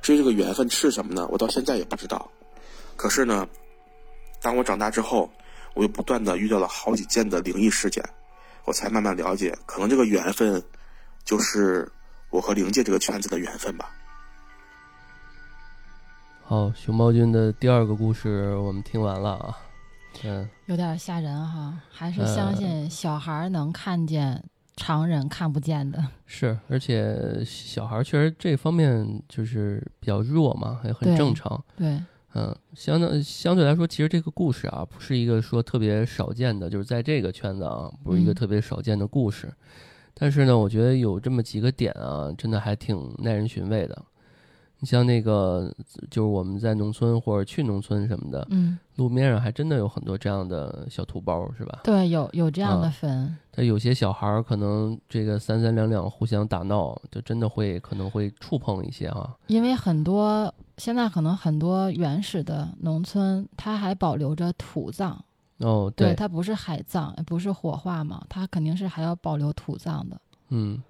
Speaker 3: 至于这个缘分是什么呢？我到现在也不知道。可是呢，当我长大之后，我又不断的遇到了好几件的灵异事件，我才慢慢了解，可能这个缘分就是我和灵界这个圈子的缘分吧。
Speaker 1: 好，熊猫君的第二个故事我们听完了啊，嗯，
Speaker 2: 有点吓人哈，还是相信小孩能看见常人看不见的。
Speaker 1: 是，而且小孩确实这方面就是比较弱嘛，也很正常。
Speaker 2: 对，
Speaker 1: 嗯，相当相对来说，其实这个故事啊，不是一个说特别少见的，就是在这个圈子啊，不是一个特别少见的故事。但是呢，我觉得有这么几个点啊，真的还挺耐人寻味的。你像那个，就是我们在农村或者去农村什么的，
Speaker 2: 嗯，
Speaker 1: 路面上还真的有很多这样的小土包，是吧？
Speaker 2: 对，有有这样的坟。
Speaker 1: 他有些小孩儿可能这个三三两两互相打闹，就真的会可能会触碰一些啊。
Speaker 2: 因为很多现在可能很多原始的农村，它还保留着土葬。
Speaker 1: 哦，
Speaker 2: 对，它不是海葬，不是火化嘛，它肯定是还要保留土葬的。
Speaker 1: 嗯，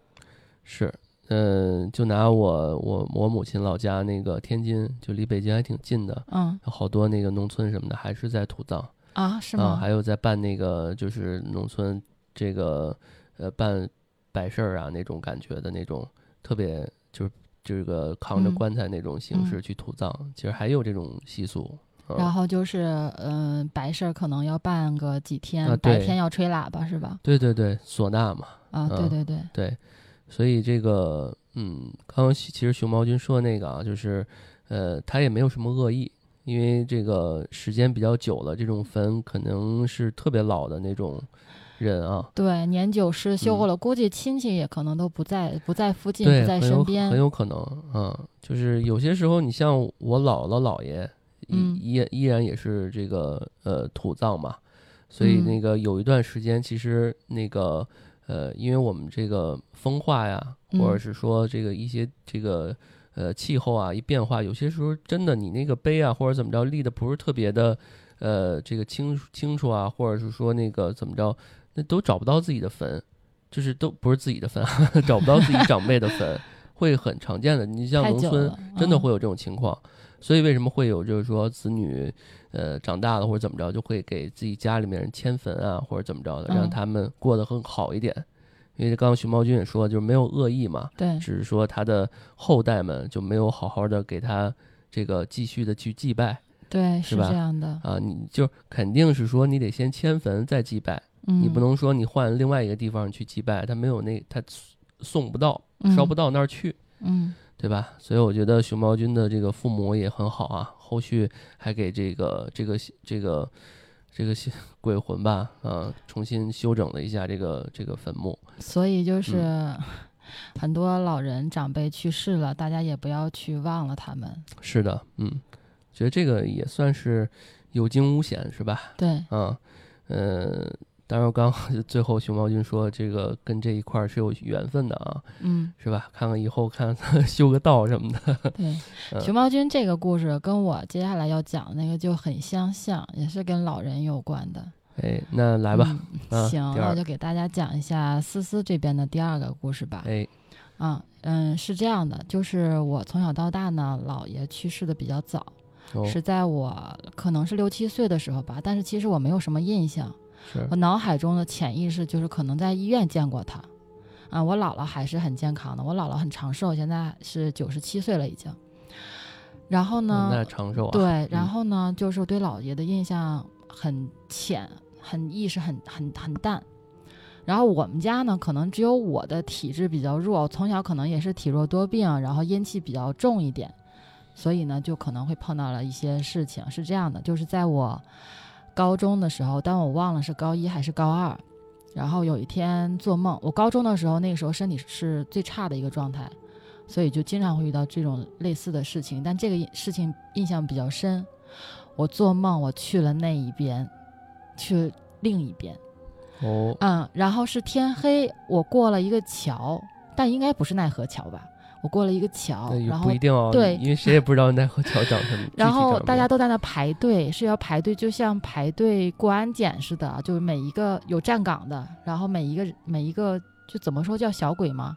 Speaker 1: 是。嗯，就拿我我我母亲老家那个天津，就离北京还挺近的。
Speaker 2: 嗯，
Speaker 1: 有好多那个农村什么的，还是在土葬
Speaker 2: 啊？是吗？
Speaker 1: 还有在办那个就是农村这个呃办白事儿啊那种感觉的那种，特别就是这个扛着棺材那种形式去土葬，其实还有这种习俗。
Speaker 2: 然后就是嗯，白事儿可能要办个几天，白天要吹喇叭是吧？
Speaker 1: 对对对，唢呐嘛。
Speaker 2: 啊，对对
Speaker 1: 对
Speaker 2: 对。
Speaker 1: 所以这个，嗯，刚刚其实熊猫君说的那个啊，就是，呃，他也没有什么恶意，因为这个时间比较久了，这种坟可能是特别老的那种人啊。
Speaker 2: 对，年久失修了，估计亲戚也可能都不在，不在附近，不在身边，
Speaker 1: 很有可能嗯。就是有些时候，你像我姥姥姥爷，依依依然也是这个呃土葬嘛，所以那个有一段时间，其实那个。呃，因为我们这个风化呀，或者是说这个一些这个呃气候啊一变化，有些时候真的你那个碑啊或者怎么着立的不是特别的呃这个清清楚啊，或者是说那个怎么着，那都找不到自己的坟，就是都不是自己的坟，找不到自己长辈的坟，会很常见的。你像农村真的会有这种情况，所以为什么会有就是说子女？呃，长大了或者怎么着，就会给自己家里面人迁坟啊，或者怎么着的，让他们过得更好一点。因为刚刚熊猫君也说，就是没有恶意嘛，
Speaker 2: 对，
Speaker 1: 只是说他的后代们就没有好好的给他这个继续的去祭拜，
Speaker 2: 对，
Speaker 1: 是吧？
Speaker 2: 这样的
Speaker 1: 啊，你就肯定是说你得先迁坟再祭拜，你不能说你换另外一个地方去祭拜，他没有那他送不到，烧不到那儿去，
Speaker 2: 嗯。
Speaker 1: 对吧？所以我觉得熊猫君的这个父母也很好啊，后续还给这个这个这个这个鬼魂吧，啊，重新修整了一下这个这个坟墓。
Speaker 2: 所以就是很多老人长辈去世了，大家也不要去忘了他们。
Speaker 1: 是的，嗯，觉得这个也算是有惊无险，是吧？
Speaker 2: 对，
Speaker 1: 嗯，呃，当然，我刚 最后熊猫君说这个跟这一块儿是有缘分的啊，
Speaker 2: 嗯，
Speaker 1: 是吧？看看以后看 修个道什么的。
Speaker 2: 对，
Speaker 1: 嗯
Speaker 2: 熊猫君这个故事跟我接下来要讲的那个就很相像，也是跟老人有关的。
Speaker 1: 哎，那来吧，
Speaker 2: 嗯
Speaker 1: 啊
Speaker 2: 行，那我就给大家讲一下思思这边的第二个故事吧。
Speaker 1: 哎，
Speaker 2: 啊，嗯，是这样的，就是我从小到大呢，姥爷去世的比较早，
Speaker 1: 哦，
Speaker 2: 是在我可能是六七岁的时候吧，但是其实我没有什么印象，
Speaker 1: 是
Speaker 2: 我脑海中的潜意识就是可能在医院见过他。啊，我姥姥还是很健康的，我姥姥很长寿，现在是九十七岁了已经。然后呢，
Speaker 1: 嗯那长寿啊，
Speaker 2: 对，然后呢，就是我对姥爷的印象很浅，很意识很很很淡。然后我们家呢，可能只有我的体质比较弱，从小可能也是体弱多病，然后阴气比较重一点，所以呢，就可能会碰到了一些事情。是这样的，就是在我高中的时候，但我忘了是高一还是高二。然后有一天做梦，我高中的时候，那个时候身体是最差的一个状态，所以就经常会遇到这种类似的事情。但这个事情印象比较深，我做梦我去了那一边，去另一边，
Speaker 1: 哦，
Speaker 2: 嗯，然后是天黑，我过了一个桥，但应该不是奈何桥吧？我过了一个桥然后
Speaker 1: 不一定哦，
Speaker 2: 对
Speaker 1: 因为谁也不知道奈何桥长什么，
Speaker 2: 然后大家都在那排队，是要排队，就像排队过安检似的，就是每一个有站岗的，然后每一个每一个就怎么说叫小鬼嘛，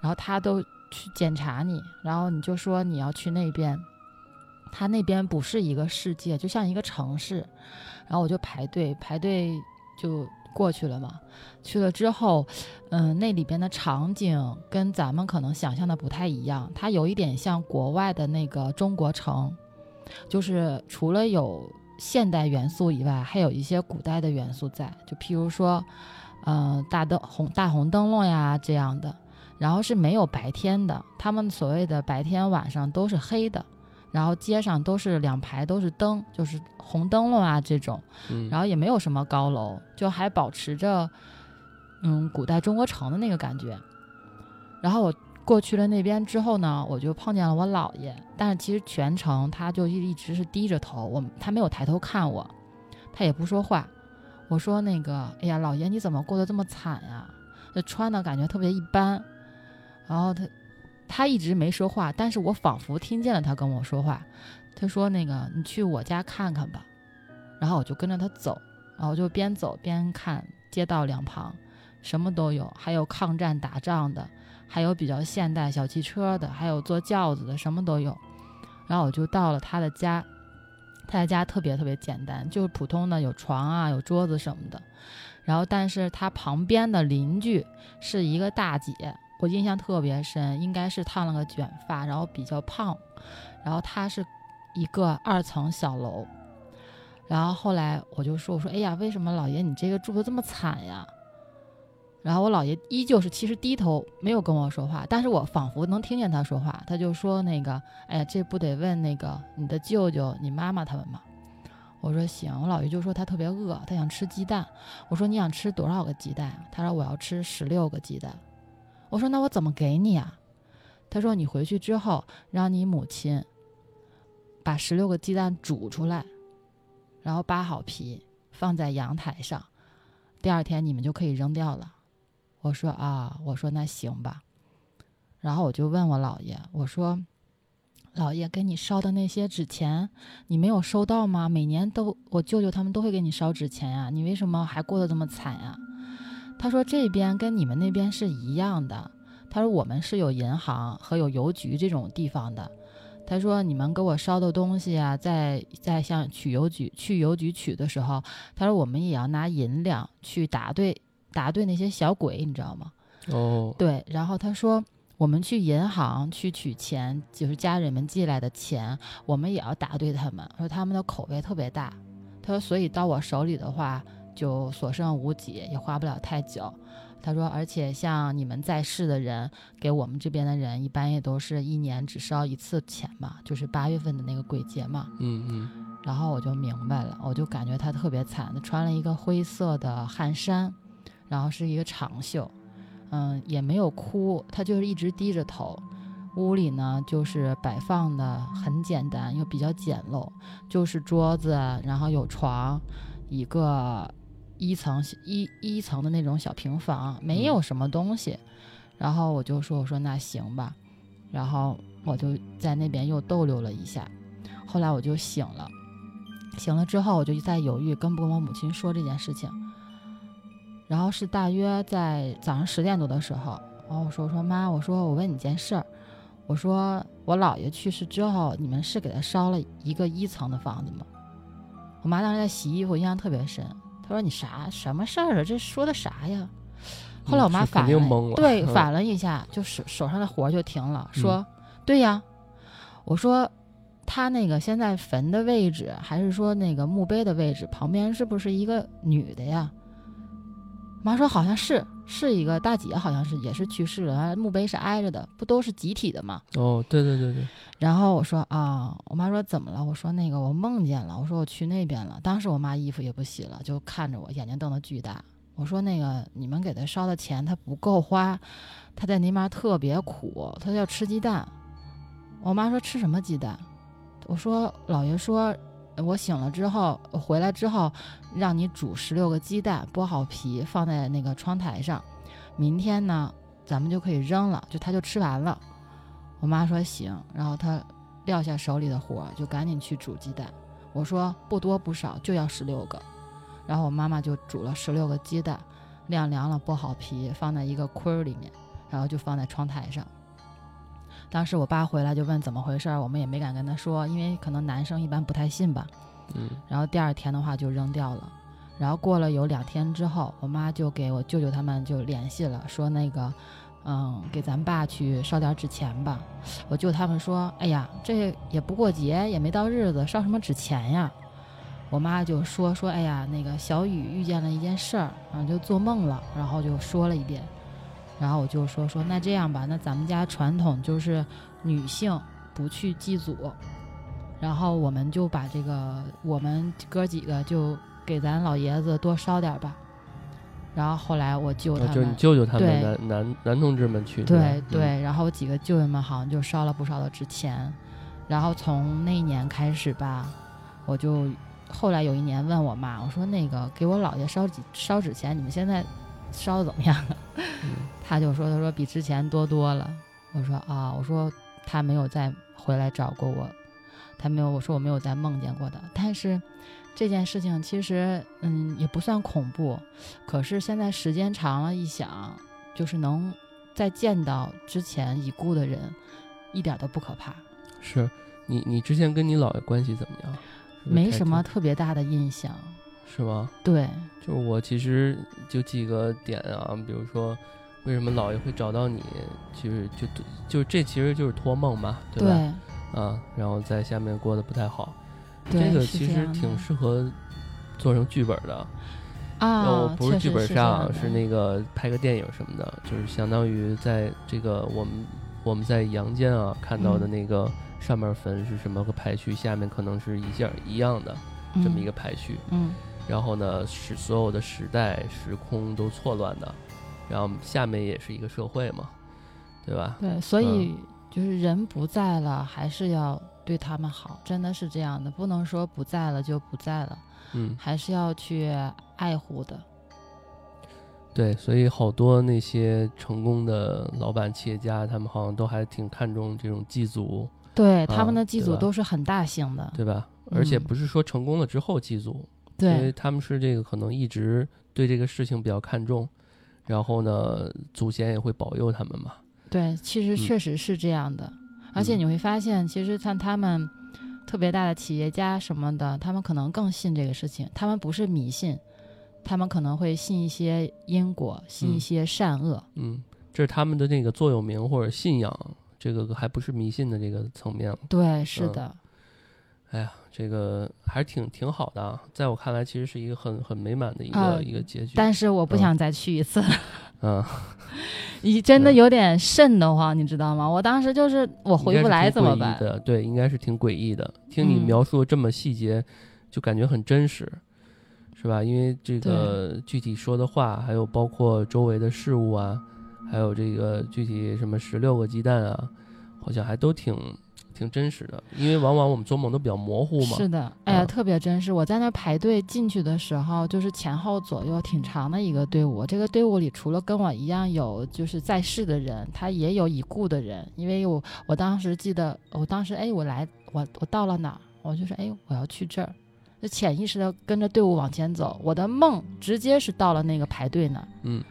Speaker 2: 然后他都去检查你，然后你就说你要去那边，他那边不是一个世界，就像一个城市，然后我就排队排队就过去了嘛，去了之后，嗯，那里边的场景跟咱们可能想象的不太一样，它有一点像国外的那个中国城，就是除了有现代元素以外，还有一些古代的元素在，就譬如说，嗯、大灯红大红灯笼呀这样的，然后是没有白天的，他们所谓的白天晚上都是黑的，然后街上都是两排都是灯，就是红灯笼啊这种。
Speaker 1: 嗯，
Speaker 2: 然后也没有什么高楼，就还保持着嗯古代中国城的那个感觉。然后我过去了那边之后呢，我就碰见了我姥爷，但是其实全程他就一一直是低着头，我他没有抬头看我，他也不说话。我说那个，哎呀，姥爷你怎么过得这么惨呀？就穿的感觉特别一般。然后他他一直没说话，但是我仿佛听见了他跟我说话。他说那个你去我家看看吧。然后我就跟着他走，然后就边走边看街道两旁，什么都有，还有抗战打仗的，还有比较现代小汽车的，还有坐轿子的，什么都有。然后我就到了他的家，他的家特别特别简单，就是普通的有床啊，有桌子什么的。然后，但是他旁边的邻居是一个大姐，我印象特别深，应该是烫了个卷发，然后比较胖，然后他是一个二层小楼。然后后来我就说：“我说，哎呀，为什么老爷你这个住的这么惨呀？”然后我姥爷依旧是其实低头没有跟我说话，但是我仿佛能听见他说话。他就说：“那个，哎呀，这不得问那个你的舅舅、你妈妈他们吗？”我说：“行。”我姥爷就说他特别饿，他想吃鸡蛋。我说：“你想吃多少个鸡蛋？”他说：“我要吃十六个鸡蛋。”我说：“那我怎么给你啊？”他说：“你回去之后，让你母亲把十六个鸡蛋煮出来。”然后扒好皮，放在阳台上，第二天你们就可以扔掉了。我说啊，我说那行吧。然后我就问我姥爷，我说，姥爷给你烧的那些纸钱，你没有收到吗？每年都我舅舅他们都会给你烧纸钱呀，你为什么还过得这么惨呀？他说这边跟你们那边是一样的。他说我们是有银行和有邮局这种地方的。他说：“你们给我烧的东西啊，在在像取邮局去邮局取的时候，他说我们也要拿银两去答对答对那些小鬼，你知道吗？
Speaker 1: 哦，
Speaker 2: 对。然后他说我们去银行去取钱，就是家人们寄来的钱，我们也要答对他们。说他们的口味特别大。他说所以到我手里的话就所剩无几，也花不了太久。”他说，而且像你们在世的人，给我们这边的人，一般也都是一年只烧一次钱嘛，就是八月份的那个鬼节嘛。
Speaker 1: 嗯嗯，
Speaker 2: 然后我就明白了，我就感觉他特别惨，他穿了一个灰色的汗衫，然后是一个长袖，嗯，也没有哭，他就是一直低着头。屋里呢，就是摆放的很简单又比较简陋，就是桌子，然后有床，一个一层一一层的那种小平房，没有什么东西。然后我就说：“我说那行吧。”然后我就在那边又逗留了一下。后来我就醒了，醒了之后我就在犹豫跟不跟我母亲说这件事情。然后是大约在早上十点多的时候，然后我说：“我说妈，我说我问你件事儿。”我说我姥爷去世之后，你们是给他烧了一个一层的房子吗？我妈当时在洗衣服，印象特别深。她说：“你啥什么事儿啊？这说的啥呀？”后来我妈反
Speaker 1: 了，
Speaker 2: 对，反了一下，就手手上的活就停了，说：“对呀。”我说：“他那个现在坟的位置，还是说那个墓碑的位置旁边，是不是一个女的呀？”妈说：“好像是。”是一个大姐，好像是也是去世了，墓碑是挨着的，不都是集体的吗？
Speaker 1: 哦，对对对对。
Speaker 2: 然后我说啊，我妈说怎么了？我说那个我梦见了，我说我去那边了。当时我妈衣服也不洗了，就看着我，眼睛瞪得巨大。我说那个你们给他烧的钱他不够花，他在那边特别苦，他要吃鸡蛋。我妈说吃什么鸡蛋？我说姥爷说。我醒了之后，回来之后，让你煮十六个鸡蛋，剥好皮放在那个窗台上。明天呢，咱们就可以扔了，就他就吃完了。我妈说行，然后她撂下手里的活，就赶紧去煮鸡蛋。我说不多不少，就要十六个。然后我妈妈就煮了十六个鸡蛋，晾凉了，剥好皮放在一个筐里面，然后就放在窗台上。当时我爸回来就问怎么回事儿，我们也没敢跟他说，因为可能男生一般不太信吧。
Speaker 1: 嗯。
Speaker 2: 然后第二天的话就扔掉了。然后过了有两天之后，我妈就给我舅舅他们就联系了，说那个，嗯，给咱爸去烧点纸钱吧。我舅他们说，哎呀，这也不过节，也没到日子，烧什么纸钱呀？我妈就说说，哎呀，那个小雨遇见了一件事儿，然后就做梦了，然后就说了一遍。然后我就说说那这样吧，那咱们家传统就是女性不去祭祖，然后我们就把这个我们哥几个就给咱老爷子多烧点吧。然后后来我舅他们，
Speaker 1: 就你舅舅他们男男男同志们去，
Speaker 2: 对对，然后几个舅舅们好像就烧了不少的纸钱。然后从那一年开始吧，我就后来有一年问我妈，我说那个给我姥爷烧纸烧纸钱，你们现在。烧的怎么样了？他就说：“他说比之前多多了。”我说：“啊，我说他没有再回来找过我，他没有。我说我没有再梦见过的。但是这件事情其实，嗯，也不算恐怖。可是现在时间长了，一想，就是能再见到之前已故的人，一点都不可怕。
Speaker 1: 是你，你之前跟你姥爷关系怎么样？
Speaker 2: 没什么特别大的印象。”
Speaker 1: 是吗？
Speaker 2: 对，
Speaker 1: 就是我其实就几个点啊，比如说，为什么姥爷会找到你？其实就就这其实就是托梦嘛，对吧？啊，然后在下面过得不太好，
Speaker 2: 这
Speaker 1: 个其实挺适合做成剧本的
Speaker 2: 啊，
Speaker 1: 不是剧本上，
Speaker 2: 是
Speaker 1: 那个拍个电影什么的，就是相当于在这个我们我们在阳间啊看到的那个上面坟是什么个排序，下面可能是一件一样的这么一个排序，
Speaker 2: 嗯。
Speaker 1: 然后呢，使所有的时代时空都错乱的，然后下面也是一个社会嘛，对吧？
Speaker 2: 对，所以就是人不在了，还是要对他们好，真的是这样的，不能说不在了就不在了，
Speaker 1: 嗯，
Speaker 2: 还是要去爱护的。
Speaker 1: 对，所以好多那些成功的老板、企业家，他们好像都还挺看重这种祭祖，
Speaker 2: 对他们的祭祖都是很大型的，
Speaker 1: 对吧？而且不是说成功了之后祭祖。因为他们是这个可能一直对这个事情比较看重，然后呢，祖先也会保佑他们嘛。
Speaker 2: 对，其实确实是这样的。而且你会发现，其实像他们特别大的企业家什么的，他们可能更信这个事情。他们不是迷信，他们可能会信一些因果，信一些善恶。
Speaker 1: 嗯，这是他们的那个座右铭或者信仰，这个还不是迷信的这个层面了。
Speaker 2: 对，是的。
Speaker 1: 哎呀。这个还是挺挺好的啊，在我看来，其实是一个很很美满的一个一个结局。
Speaker 2: 但是我不想再去一次。
Speaker 1: 嗯，
Speaker 2: 你真的有点瘆得慌，你知道吗？我当时就是我回不来怎么办？
Speaker 1: 对，应该是挺诡异的。听你描述这么细节，就感觉很真实，是吧？因为这个具体说的话，还有包括周围的事物啊，还有这个具体什么十六个鸡蛋啊，好像还都挺挺真实的。因为往往我们做梦都比较模糊嘛。
Speaker 2: 是的，哎呀，
Speaker 1: 啊
Speaker 2: 特别真实。我在那排队进去的时候，就是前后左右挺长的一个队伍。这个队伍里除了跟我一样有就是在世的人，他也有已故的人。因为我我当时记得，我当时哎，我来我我到了哪儿？我就说哎，我要去这儿，就潜意识的跟着队伍往前走。我的梦直接是到了那个排队那儿。
Speaker 1: 嗯，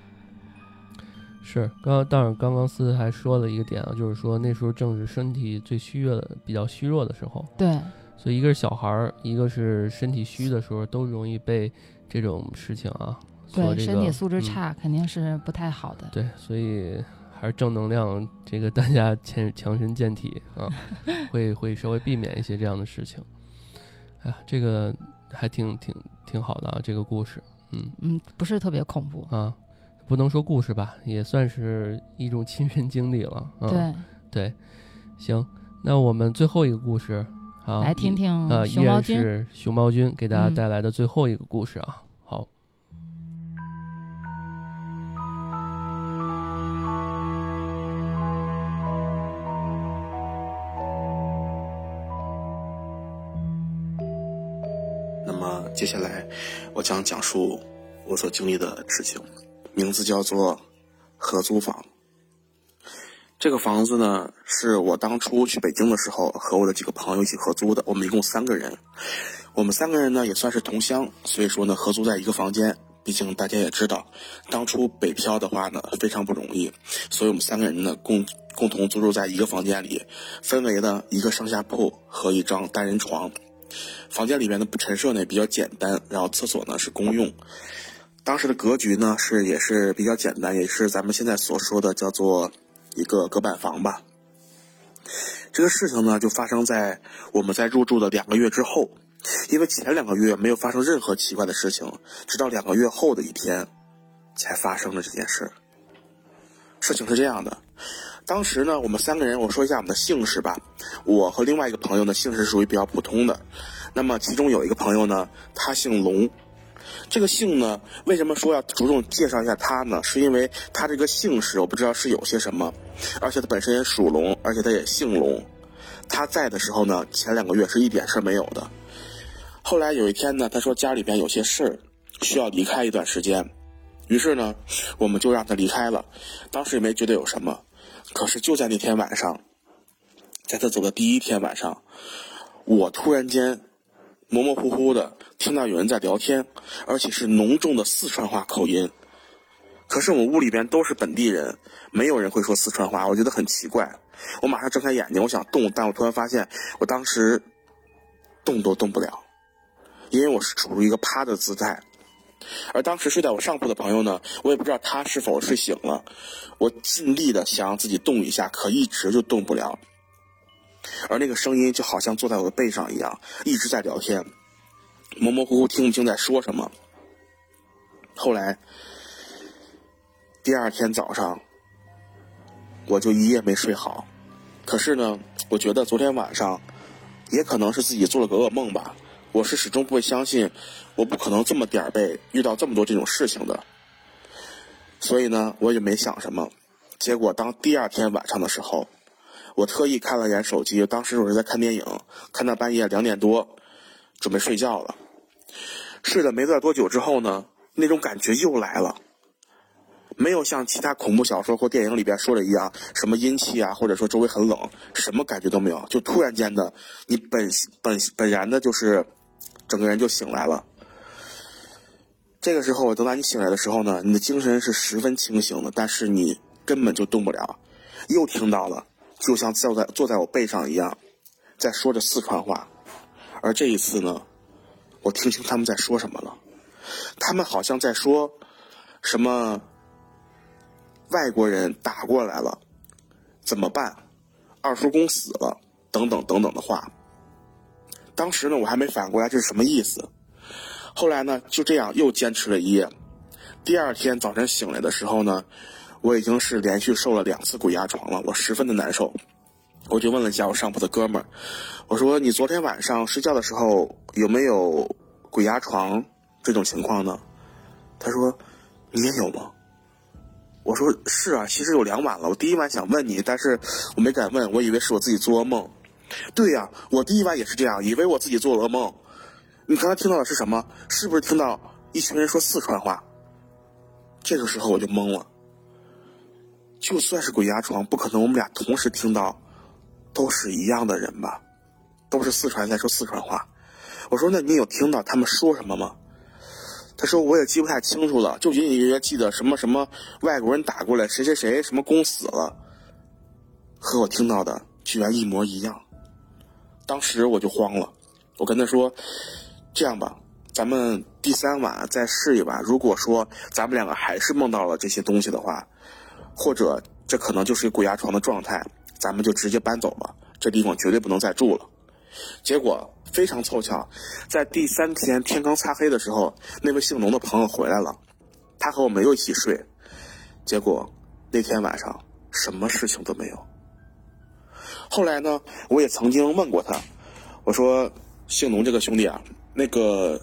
Speaker 1: 是，刚刚当然刚刚思思还说了一个点啊，就是说那时候正是身体最虚弱的、比较虚弱的时候，
Speaker 2: 对，
Speaker 1: 所以一个是小孩儿，一个是身体虚的时候，都容易被这种事情啊，
Speaker 2: 对，
Speaker 1: 这个
Speaker 2: 身体素质
Speaker 1: 嗯
Speaker 2: 差、肯定是不太好的。
Speaker 1: 对，所以还是正能量，这个大家强强身健体啊，会会稍微避免一些这样的事情。哎呀，这个还挺挺挺好的啊，这个故事，嗯
Speaker 2: 嗯，不是特别恐怖。
Speaker 1: 啊，不能说故事吧，也算是一种亲身经历了。嗯、
Speaker 2: 对，
Speaker 1: 对，行，那我们最后一个故事啊，
Speaker 2: 来听听
Speaker 1: 啊，依然。是熊猫君给大家
Speaker 2: 嗯
Speaker 1: 带来的最后一个故事啊。好，
Speaker 3: 那么接下来，我将讲述我所经历的事情，名字叫做合租房。这个房子呢，是我当初去北京的时候和我的几个朋友一起合租的，我们一共三个人。我们三个人呢也算是同乡，所以说呢合租在一个房间。毕竟大家也知道，当初北漂的话呢非常不容易，所以我们三个人呢共共同租住在一个房间里，分为呢一个上下铺和一张单人床。房间里面的陈设呢也比较简单，然后厕所呢是公用。当时的格局呢是也是比较简单，也是咱们现在所说的叫做一个隔板房吧。这个事情呢就发生在我们在入住的两个月之后，因为前两个月没有发生任何奇怪的事情，直到两个月后的一天，才发生了这件事。事情是这样的，当时呢，我们三个人，我说一下我们的姓氏吧。我和另外一个朋友呢，姓氏属于比较普通的。那么其中有一个朋友呢，他姓龙。这个姓呢，为什么说要着重介绍一下他呢？是因为他这个姓氏，我不知道是有些什么，而且他本身也属龙，而且他也姓龙。他在的时候呢，前两个月是一点事儿没有的。后来有一天呢，他说家里边有些事儿，需要离开一段时间。于是呢，我们就让他离开了。当时也没觉得有什么，可是就在那天晚上，在他走的第一天晚上，我突然间模模糊糊的听到有人在聊天，而且是浓重的四川话口音。可是我们屋里边都是本地人，没有人会说四川话，我觉得很奇怪。我马上睁开眼睛，我想动，但我突然发现，我当时动都动不了，因为我是处于一个趴的姿态。而当时睡在我上铺的朋友呢，我也不知道他是否睡醒了。我尽力的想让自己动一下，可一直就动不了。而那个声音就好像坐在我的背上一样，一直在聊天，模模糊糊听不清在说什么。后来，第二天早上，我就一夜没睡好。可是呢，我觉得昨天晚上，也可能是自己做了个噩梦吧。我是始终不会相信，我不可能这么点儿背遇到这么多这种事情的。所以呢，我也没想什么。结果当第二天晚上的时候，我特意看了眼手机，当时我是在看电影，看到半夜两点多，准备睡觉了。睡了没多多久之后呢，那种感觉又来了。没有像其他恐怖小说或电影里边说的一样，什么阴气啊，或者说周围很冷，什么感觉都没有，就突然间的，你本本本然的就是整个人就醒来了。这个时候，等到你醒来的时候呢，你的精神是十分清醒的，但是你根本就动不了。又听到了，就像坐在坐在我背上一样，在说着四川话。而这一次呢，我听清他们在说什么了，他们好像在说什么外国人打过来了，怎么办？二叔公死了，等等等等的话。当时呢，我还没反应过来这是什么意思。后来呢，就这样又坚持了一夜。第二天早晨醒来的时候呢，我已经是连续受了两次鬼压床了，我十分的难受。我就问了一下我上铺的哥们儿，我说：“你昨天晚上睡觉的时候有没有鬼压床这种情况呢？”他说：“你也有吗？”我说是啊，其实有两晚了。我第一晚想问你，但是我没敢问，我以为是我自己做噩梦。对呀，我第一晚也是这样，以为我自己做噩梦。你刚才听到的是什么？是不是听到一群人说四川话？这个时候我就懵了。就算是鬼压床，不可能我们俩同时听到，都是一样的人吧？都是四川在说四川话。我说那你有听到他们说什么吗？他说我也记不太清楚了，就隐隐约约记得什么什么外国人打过来，谁谁谁什么公死了，和我听到的居然一模一样。当时我就慌了，我跟他说：“这样吧，咱们第三晚再试一晚。如果说咱们两个还是梦到了这些东西的话，或者这可能就是鬼压床的状态，咱们就直接搬走吧，这地方绝对不能再住了。”结果非常凑巧，在第三天天刚擦黑的时候，那位姓龙的朋友回来了，他和我们又一起睡，结果那天晚上什么事情都没有。后来呢，我也曾经问过他，我说：“姓农这个兄弟啊，那个，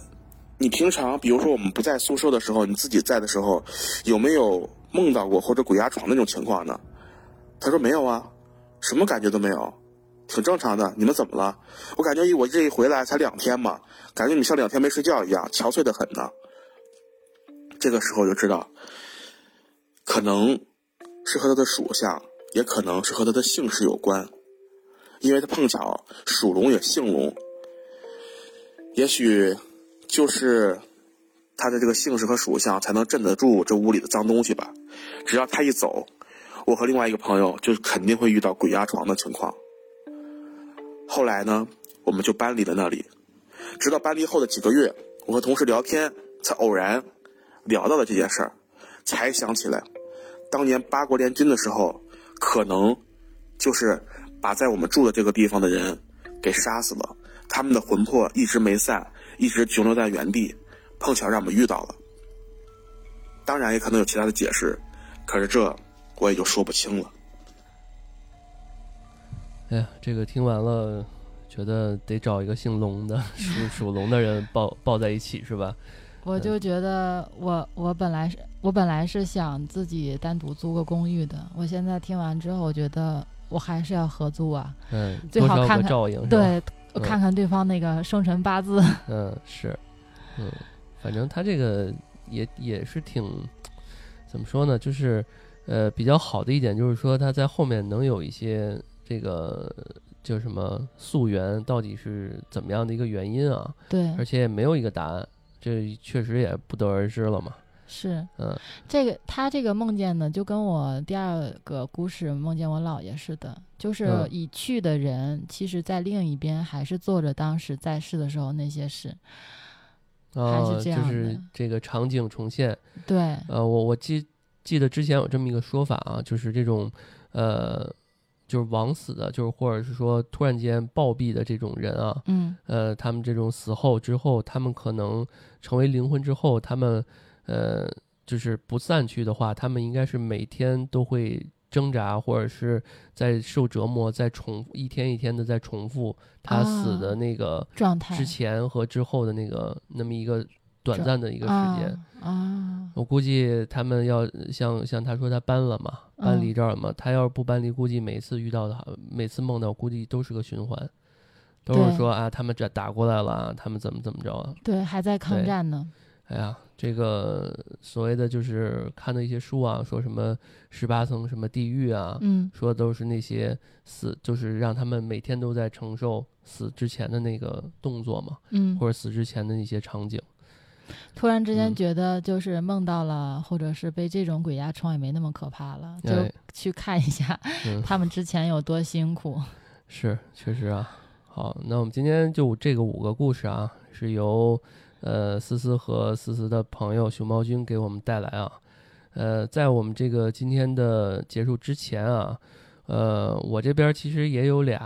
Speaker 3: 你平常比如说我们不在宿舍的时候，你自己在的时候，有没有梦到过或者鬼压床那种情况呢？”他说：“没有啊，什么感觉都没有，挺正常的。你们怎么了？我感觉我这一回来才两天嘛，感觉你像两天没睡觉一样，憔悴的很呢。”这个时候就知道，可能是和他的属相，也可能是和他的姓氏有关。因为他碰巧属龙也姓龙，也许就是他的这个姓氏和属相才能镇得住这屋里的脏东西吧。只要他一走，我和另外一个朋友就肯定会遇到鬼压床的情况。后来呢，我们就搬离了那里。直到搬离后的几个月，我和同事聊天，才偶然聊到了这件事儿，才想起来，当年八国联军的时候，可能就是。把在我们住的这个地方的人给杀死了，他们的魂魄一直没散，一直停留在原地，碰巧让我们遇到了。当然也可能有其他的解释，可是这我也就说不清了。
Speaker 1: 哎呀，这个听完了，觉得得找一个姓龙的属 属龙的人抱抱在一起，是吧？
Speaker 2: 我就觉得，我我本来是我本来是想自己单独租个公寓的，我现在听完之后，我觉得。我还是要合租啊，
Speaker 1: 嗯，
Speaker 2: 最好看看
Speaker 1: 照应，
Speaker 2: 对，看看对方那个生辰八字，
Speaker 1: 嗯，是，嗯，反正他这个也也是挺，怎么说呢，就是呃比较好的一点就是说他在后面能有一些这个叫什么溯源，到底是怎么样的一个原因啊？
Speaker 2: 对，
Speaker 1: 而且也没有一个答案，这确实也不得而知了嘛。
Speaker 2: 是，
Speaker 1: 嗯，
Speaker 2: 这个他这个梦见呢，就跟我第二个故事梦见我姥爷似的，就是已去的人，其实在另一边还是做着当时在世的时候那些事，还是这样
Speaker 1: 的，就是这个场景重现。
Speaker 2: 对，
Speaker 1: 呃，我我记记得之前有这么一个说法啊，就是这种，呃，就是枉死的，就是或者是说突然间暴毙的这种人啊，
Speaker 2: 嗯，
Speaker 1: 呃，他们这种死后之后，他们可能成为灵魂之后，他们。呃，就是不散去的话，他们应该是每天都会挣扎，或者是在受折磨，在重一天一天的在重复他死的那个
Speaker 2: 状态，
Speaker 1: 之前和之后的那个那么一个短暂的一个时间
Speaker 2: 啊。
Speaker 1: 我估计他们要像像他说他搬了嘛，搬离这儿了嘛，他要是不搬离，估计每次遇到的，每次梦到，估计都是个循环，都是说啊，他们这打过来了，他们怎么怎么着啊，
Speaker 2: 对，还在抗战呢。
Speaker 1: 哎呀。这个所谓的就是看的一些书啊，说什么十八层什么地狱啊，
Speaker 2: 嗯，
Speaker 1: 说都是那些死，就是让他们每天都在承受死之前的那个动作嘛，
Speaker 2: 嗯，
Speaker 1: 或者死之前的那些场景。
Speaker 2: 突然之间觉得就是梦到了，或者是被这种鬼压床也没那么可怕了，就 去看一下他们之前有多辛苦。
Speaker 1: 是，确实啊。好，那我们今天就这个五个故事啊，是由。呃，思思和思思的朋友熊猫君给我们带来啊，呃，在我们这个今天的结束之前啊，呃，我这边其实也有俩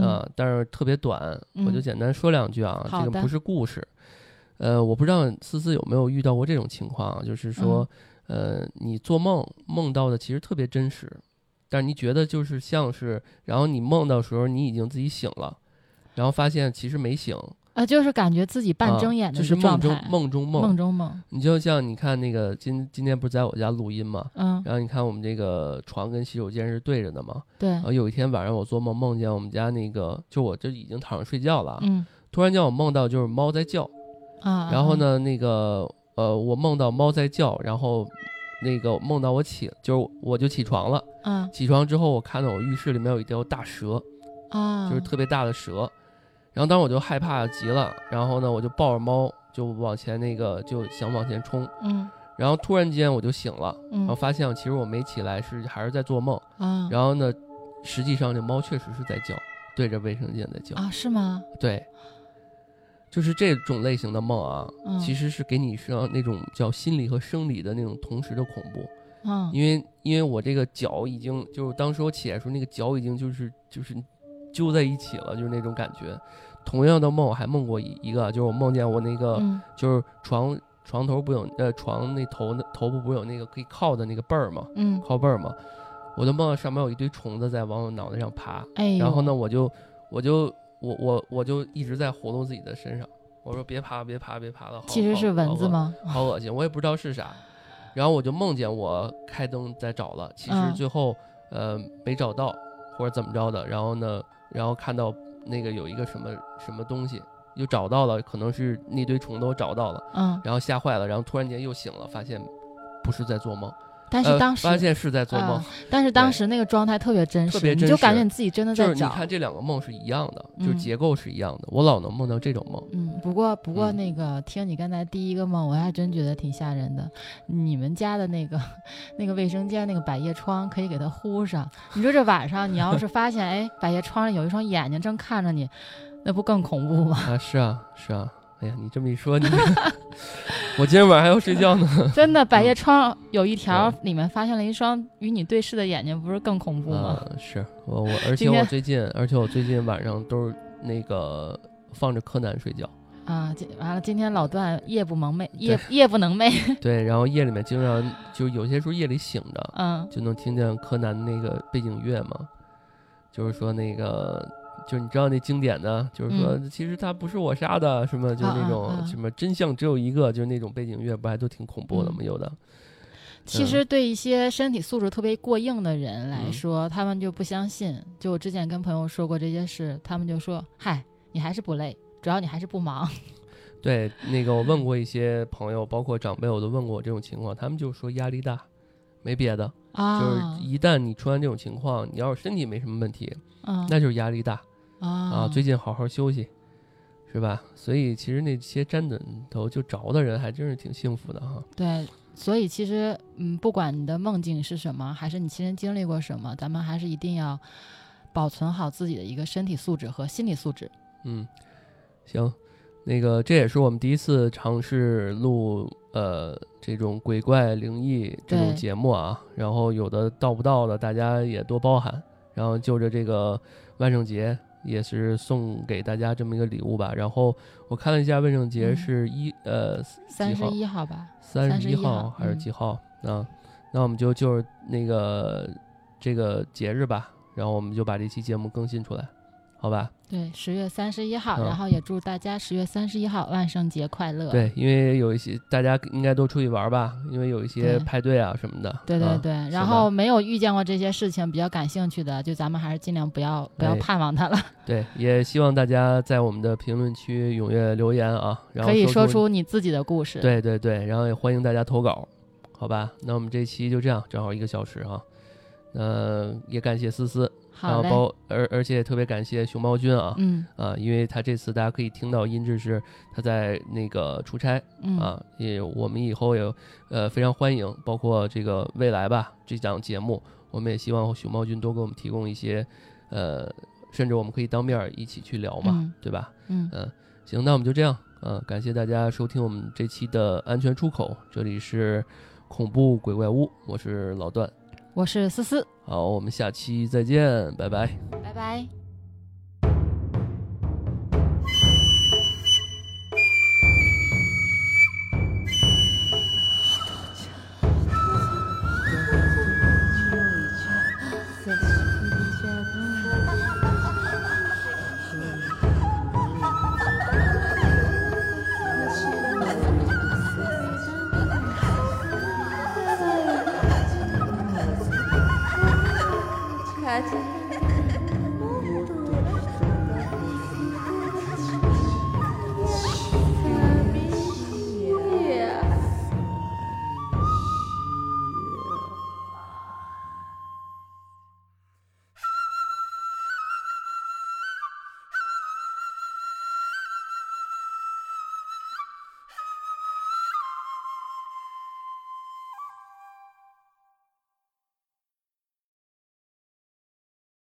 Speaker 1: 啊，但是特别短，我就简单说两句啊，这个不是故事，呃，我不知道思思有没有遇到过这种情况，就是说，呃，你做梦梦到的其实特别真实，但是你觉得就是像是，然后你梦到时候你已经自己醒了，然后发现其实没醒。
Speaker 2: 啊，就是感觉自己半睁眼的
Speaker 1: 就是梦中，梦中梦。
Speaker 2: 梦中梦，
Speaker 1: 你就像你看那个今今天不是在我家录音嘛，
Speaker 2: 嗯，
Speaker 1: 然后你看我们这个床跟洗手间是对着的嘛，
Speaker 2: 对
Speaker 1: 然，后有一天晚上我做梦梦见我们家那个，就我这已经躺着睡觉了，
Speaker 2: 嗯
Speaker 1: 突然间我梦到就是猫在叫，
Speaker 2: 啊，
Speaker 1: 然后呢那个呃我梦到猫在叫，然后那个梦到我起就是我就起床了，
Speaker 2: 嗯。
Speaker 1: 起床之后我看到我浴室里面有一条大蛇，
Speaker 2: 啊，
Speaker 1: 就是特别大的蛇，然后当时我就害怕极了，然后呢我就抱着猫就往前那个就想往前冲，
Speaker 2: 嗯。
Speaker 1: 然后突然间我就醒了，然后
Speaker 2: 嗯
Speaker 1: 发现其实我没起来，是还是在做梦。
Speaker 2: 啊。
Speaker 1: 然后呢，实际上这猫确实是在叫，对着卫生间在叫。
Speaker 2: 啊是吗？
Speaker 1: 对，就是这种类型的梦啊，
Speaker 2: 嗯
Speaker 1: 其实是给你上那种叫心理和生理的那种同时的恐怖。
Speaker 2: 嗯
Speaker 1: 因为因为我这个脚已经就是当时我起来的时候，那个脚已经就是就是揪在一起了，就是那种感觉。同样的梦我还梦过一一个，就是我梦见我那个、
Speaker 2: 嗯
Speaker 1: 就是床床头不有呃床那头那头部不是有那个可以靠的那个背儿吗？
Speaker 2: 嗯，
Speaker 1: 靠背儿嘛，我就梦到上面有一堆虫子在往我脑袋上爬，
Speaker 2: 哎，
Speaker 1: 然后呢，我就我就我我我就一直在活动自己的身上，我说别爬别爬别爬了，好
Speaker 2: 其实是蚊子？吗？
Speaker 1: 好恶好恶心，我也不知道是啥，然后我就梦见我开灯在找了，其实
Speaker 2: 嗯
Speaker 1: 最后、呃没找到或者怎么着的，然后呢，然后看到那个有一个什么什么东西。又找到了，可能是那堆虫都找到了，
Speaker 2: 嗯，
Speaker 1: 然后吓坏了，然后突然间又醒了，发现不是在做梦，
Speaker 2: 但是
Speaker 1: 呃
Speaker 2: 当时
Speaker 1: 发现是在做梦，
Speaker 2: 啊但是当时那个状态特别真实，
Speaker 1: 特别真
Speaker 2: 你就感觉你自己真的在
Speaker 1: 就是你。看这两个梦是一样的，就结构是一样的。我老能梦到这种梦，
Speaker 2: 嗯，不过不过
Speaker 1: 嗯
Speaker 2: 那个、听你刚才第一个梦，我还真觉得挺吓人的。你们家的那个那个卫生间那个百叶窗可以给它糊上。你说这晚上你要是发现哎百叶窗上有一双眼睛正看着你，那不更恐怖吗？
Speaker 1: 啊，是啊，是啊。哎呀，你这么一说，你 我今天晚上还要睡觉呢。
Speaker 2: 真的，百叶窗有一条里面发现了一双与你对视的眼睛，不是更恐怖吗？
Speaker 1: 嗯，是我我，而且我最近，而且我最近晚上都是那个放着柯南睡觉。
Speaker 2: 啊，今完了，今天老段夜不蒙寐，夜夜不能寐。
Speaker 1: 对，然后夜里面经常就有些时候夜里醒着，
Speaker 2: 嗯
Speaker 1: 就能听见柯南那个背景乐嘛，就是说那个，就你知道那经典的，就是说、其实他不是我杀的，什么就是那种、
Speaker 2: 嗯啊啊啊
Speaker 1: 什么真相只有一个，就是那种背景乐，不还都挺恐怖的吗？
Speaker 2: 嗯。
Speaker 1: 有的，
Speaker 2: 其实对一些身体素质特别过硬的人来
Speaker 1: 嗯。
Speaker 2: 说，他们就不相信。就我之前跟朋友说过这些事，他们就说：“嗨，你还是不累，主要你还是不忙。
Speaker 1: 对，那个我问过一些朋友，包括长辈，我都问过我这种情况，他们就说压力大，没别的，”
Speaker 2: 啊，
Speaker 1: 就是一旦你出现这种情况，你要是身体没什么问题，
Speaker 2: 啊
Speaker 1: 那就是压力大
Speaker 2: 啊
Speaker 1: 啊。最近好好休息，是吧？所以其实那些沾枕头就着的人，还真是挺幸福的哈。
Speaker 2: 对，所以其实嗯，不管你的梦境是什么，还是你亲身经历过什么，咱们还是一定要保存好自己的一个身体素质和心理素质。
Speaker 1: 嗯，行，那个这也是我们第一次尝试录呃这种鬼怪灵异这种节目啊，然后有的到不到的，大家也多包涵。然后就着这个万圣节，也是送给大家这么一个礼物吧。然后我看了一下，万圣节
Speaker 2: 嗯
Speaker 1: 是一、呃
Speaker 2: 三十
Speaker 1: 号
Speaker 2: 一号吧，
Speaker 1: 三十一
Speaker 2: 号
Speaker 1: 还是
Speaker 2: 嗯
Speaker 1: 几号？啊，那我们就就是那个这个节日吧，然后我们就把这期节目更新出来，好吧？
Speaker 2: 对，十月三十一号，
Speaker 1: 嗯
Speaker 2: 然后也祝大家十月三十一号万圣节快乐。
Speaker 1: 对，因为有一些大家应该都出去玩吧，因为有一些派对啊什么的。
Speaker 2: 对对
Speaker 1: 啊
Speaker 2: 对，然后没有遇见过这些事情，比较感兴趣的，就咱们还是尽量不要不要
Speaker 1: 哎
Speaker 2: 盼望它了，
Speaker 1: 对，也希望大家在我们的评论区踊跃留言啊，然后
Speaker 2: 可以说
Speaker 1: 出
Speaker 2: 出你自己的故事。，
Speaker 1: 对对对，然后也欢迎大家投稿，好吧？那我们这期就这样，正好一个小时哈。嗯也感谢思思，然后包而而且特别感谢熊猫君啊，
Speaker 2: 嗯。
Speaker 1: 啊，因为他这次大家可以听到音质是他在那个出差
Speaker 2: 嗯
Speaker 1: 啊，也我们以后也呃非常欢迎，包括这个未来吧这档节目，我们也希望熊猫君多给我们提供一些呃，甚至我们可以当面儿一起去聊嘛，
Speaker 2: 嗯
Speaker 1: 对吧？
Speaker 2: 嗯，
Speaker 1: 行，那我们就这样，嗯、感谢大家收听我们这期的安全出口，这里是恐怖鬼怪屋，我是老段，
Speaker 2: 我是思思，
Speaker 1: 好，我们下期再见，拜拜。
Speaker 2: 拜拜。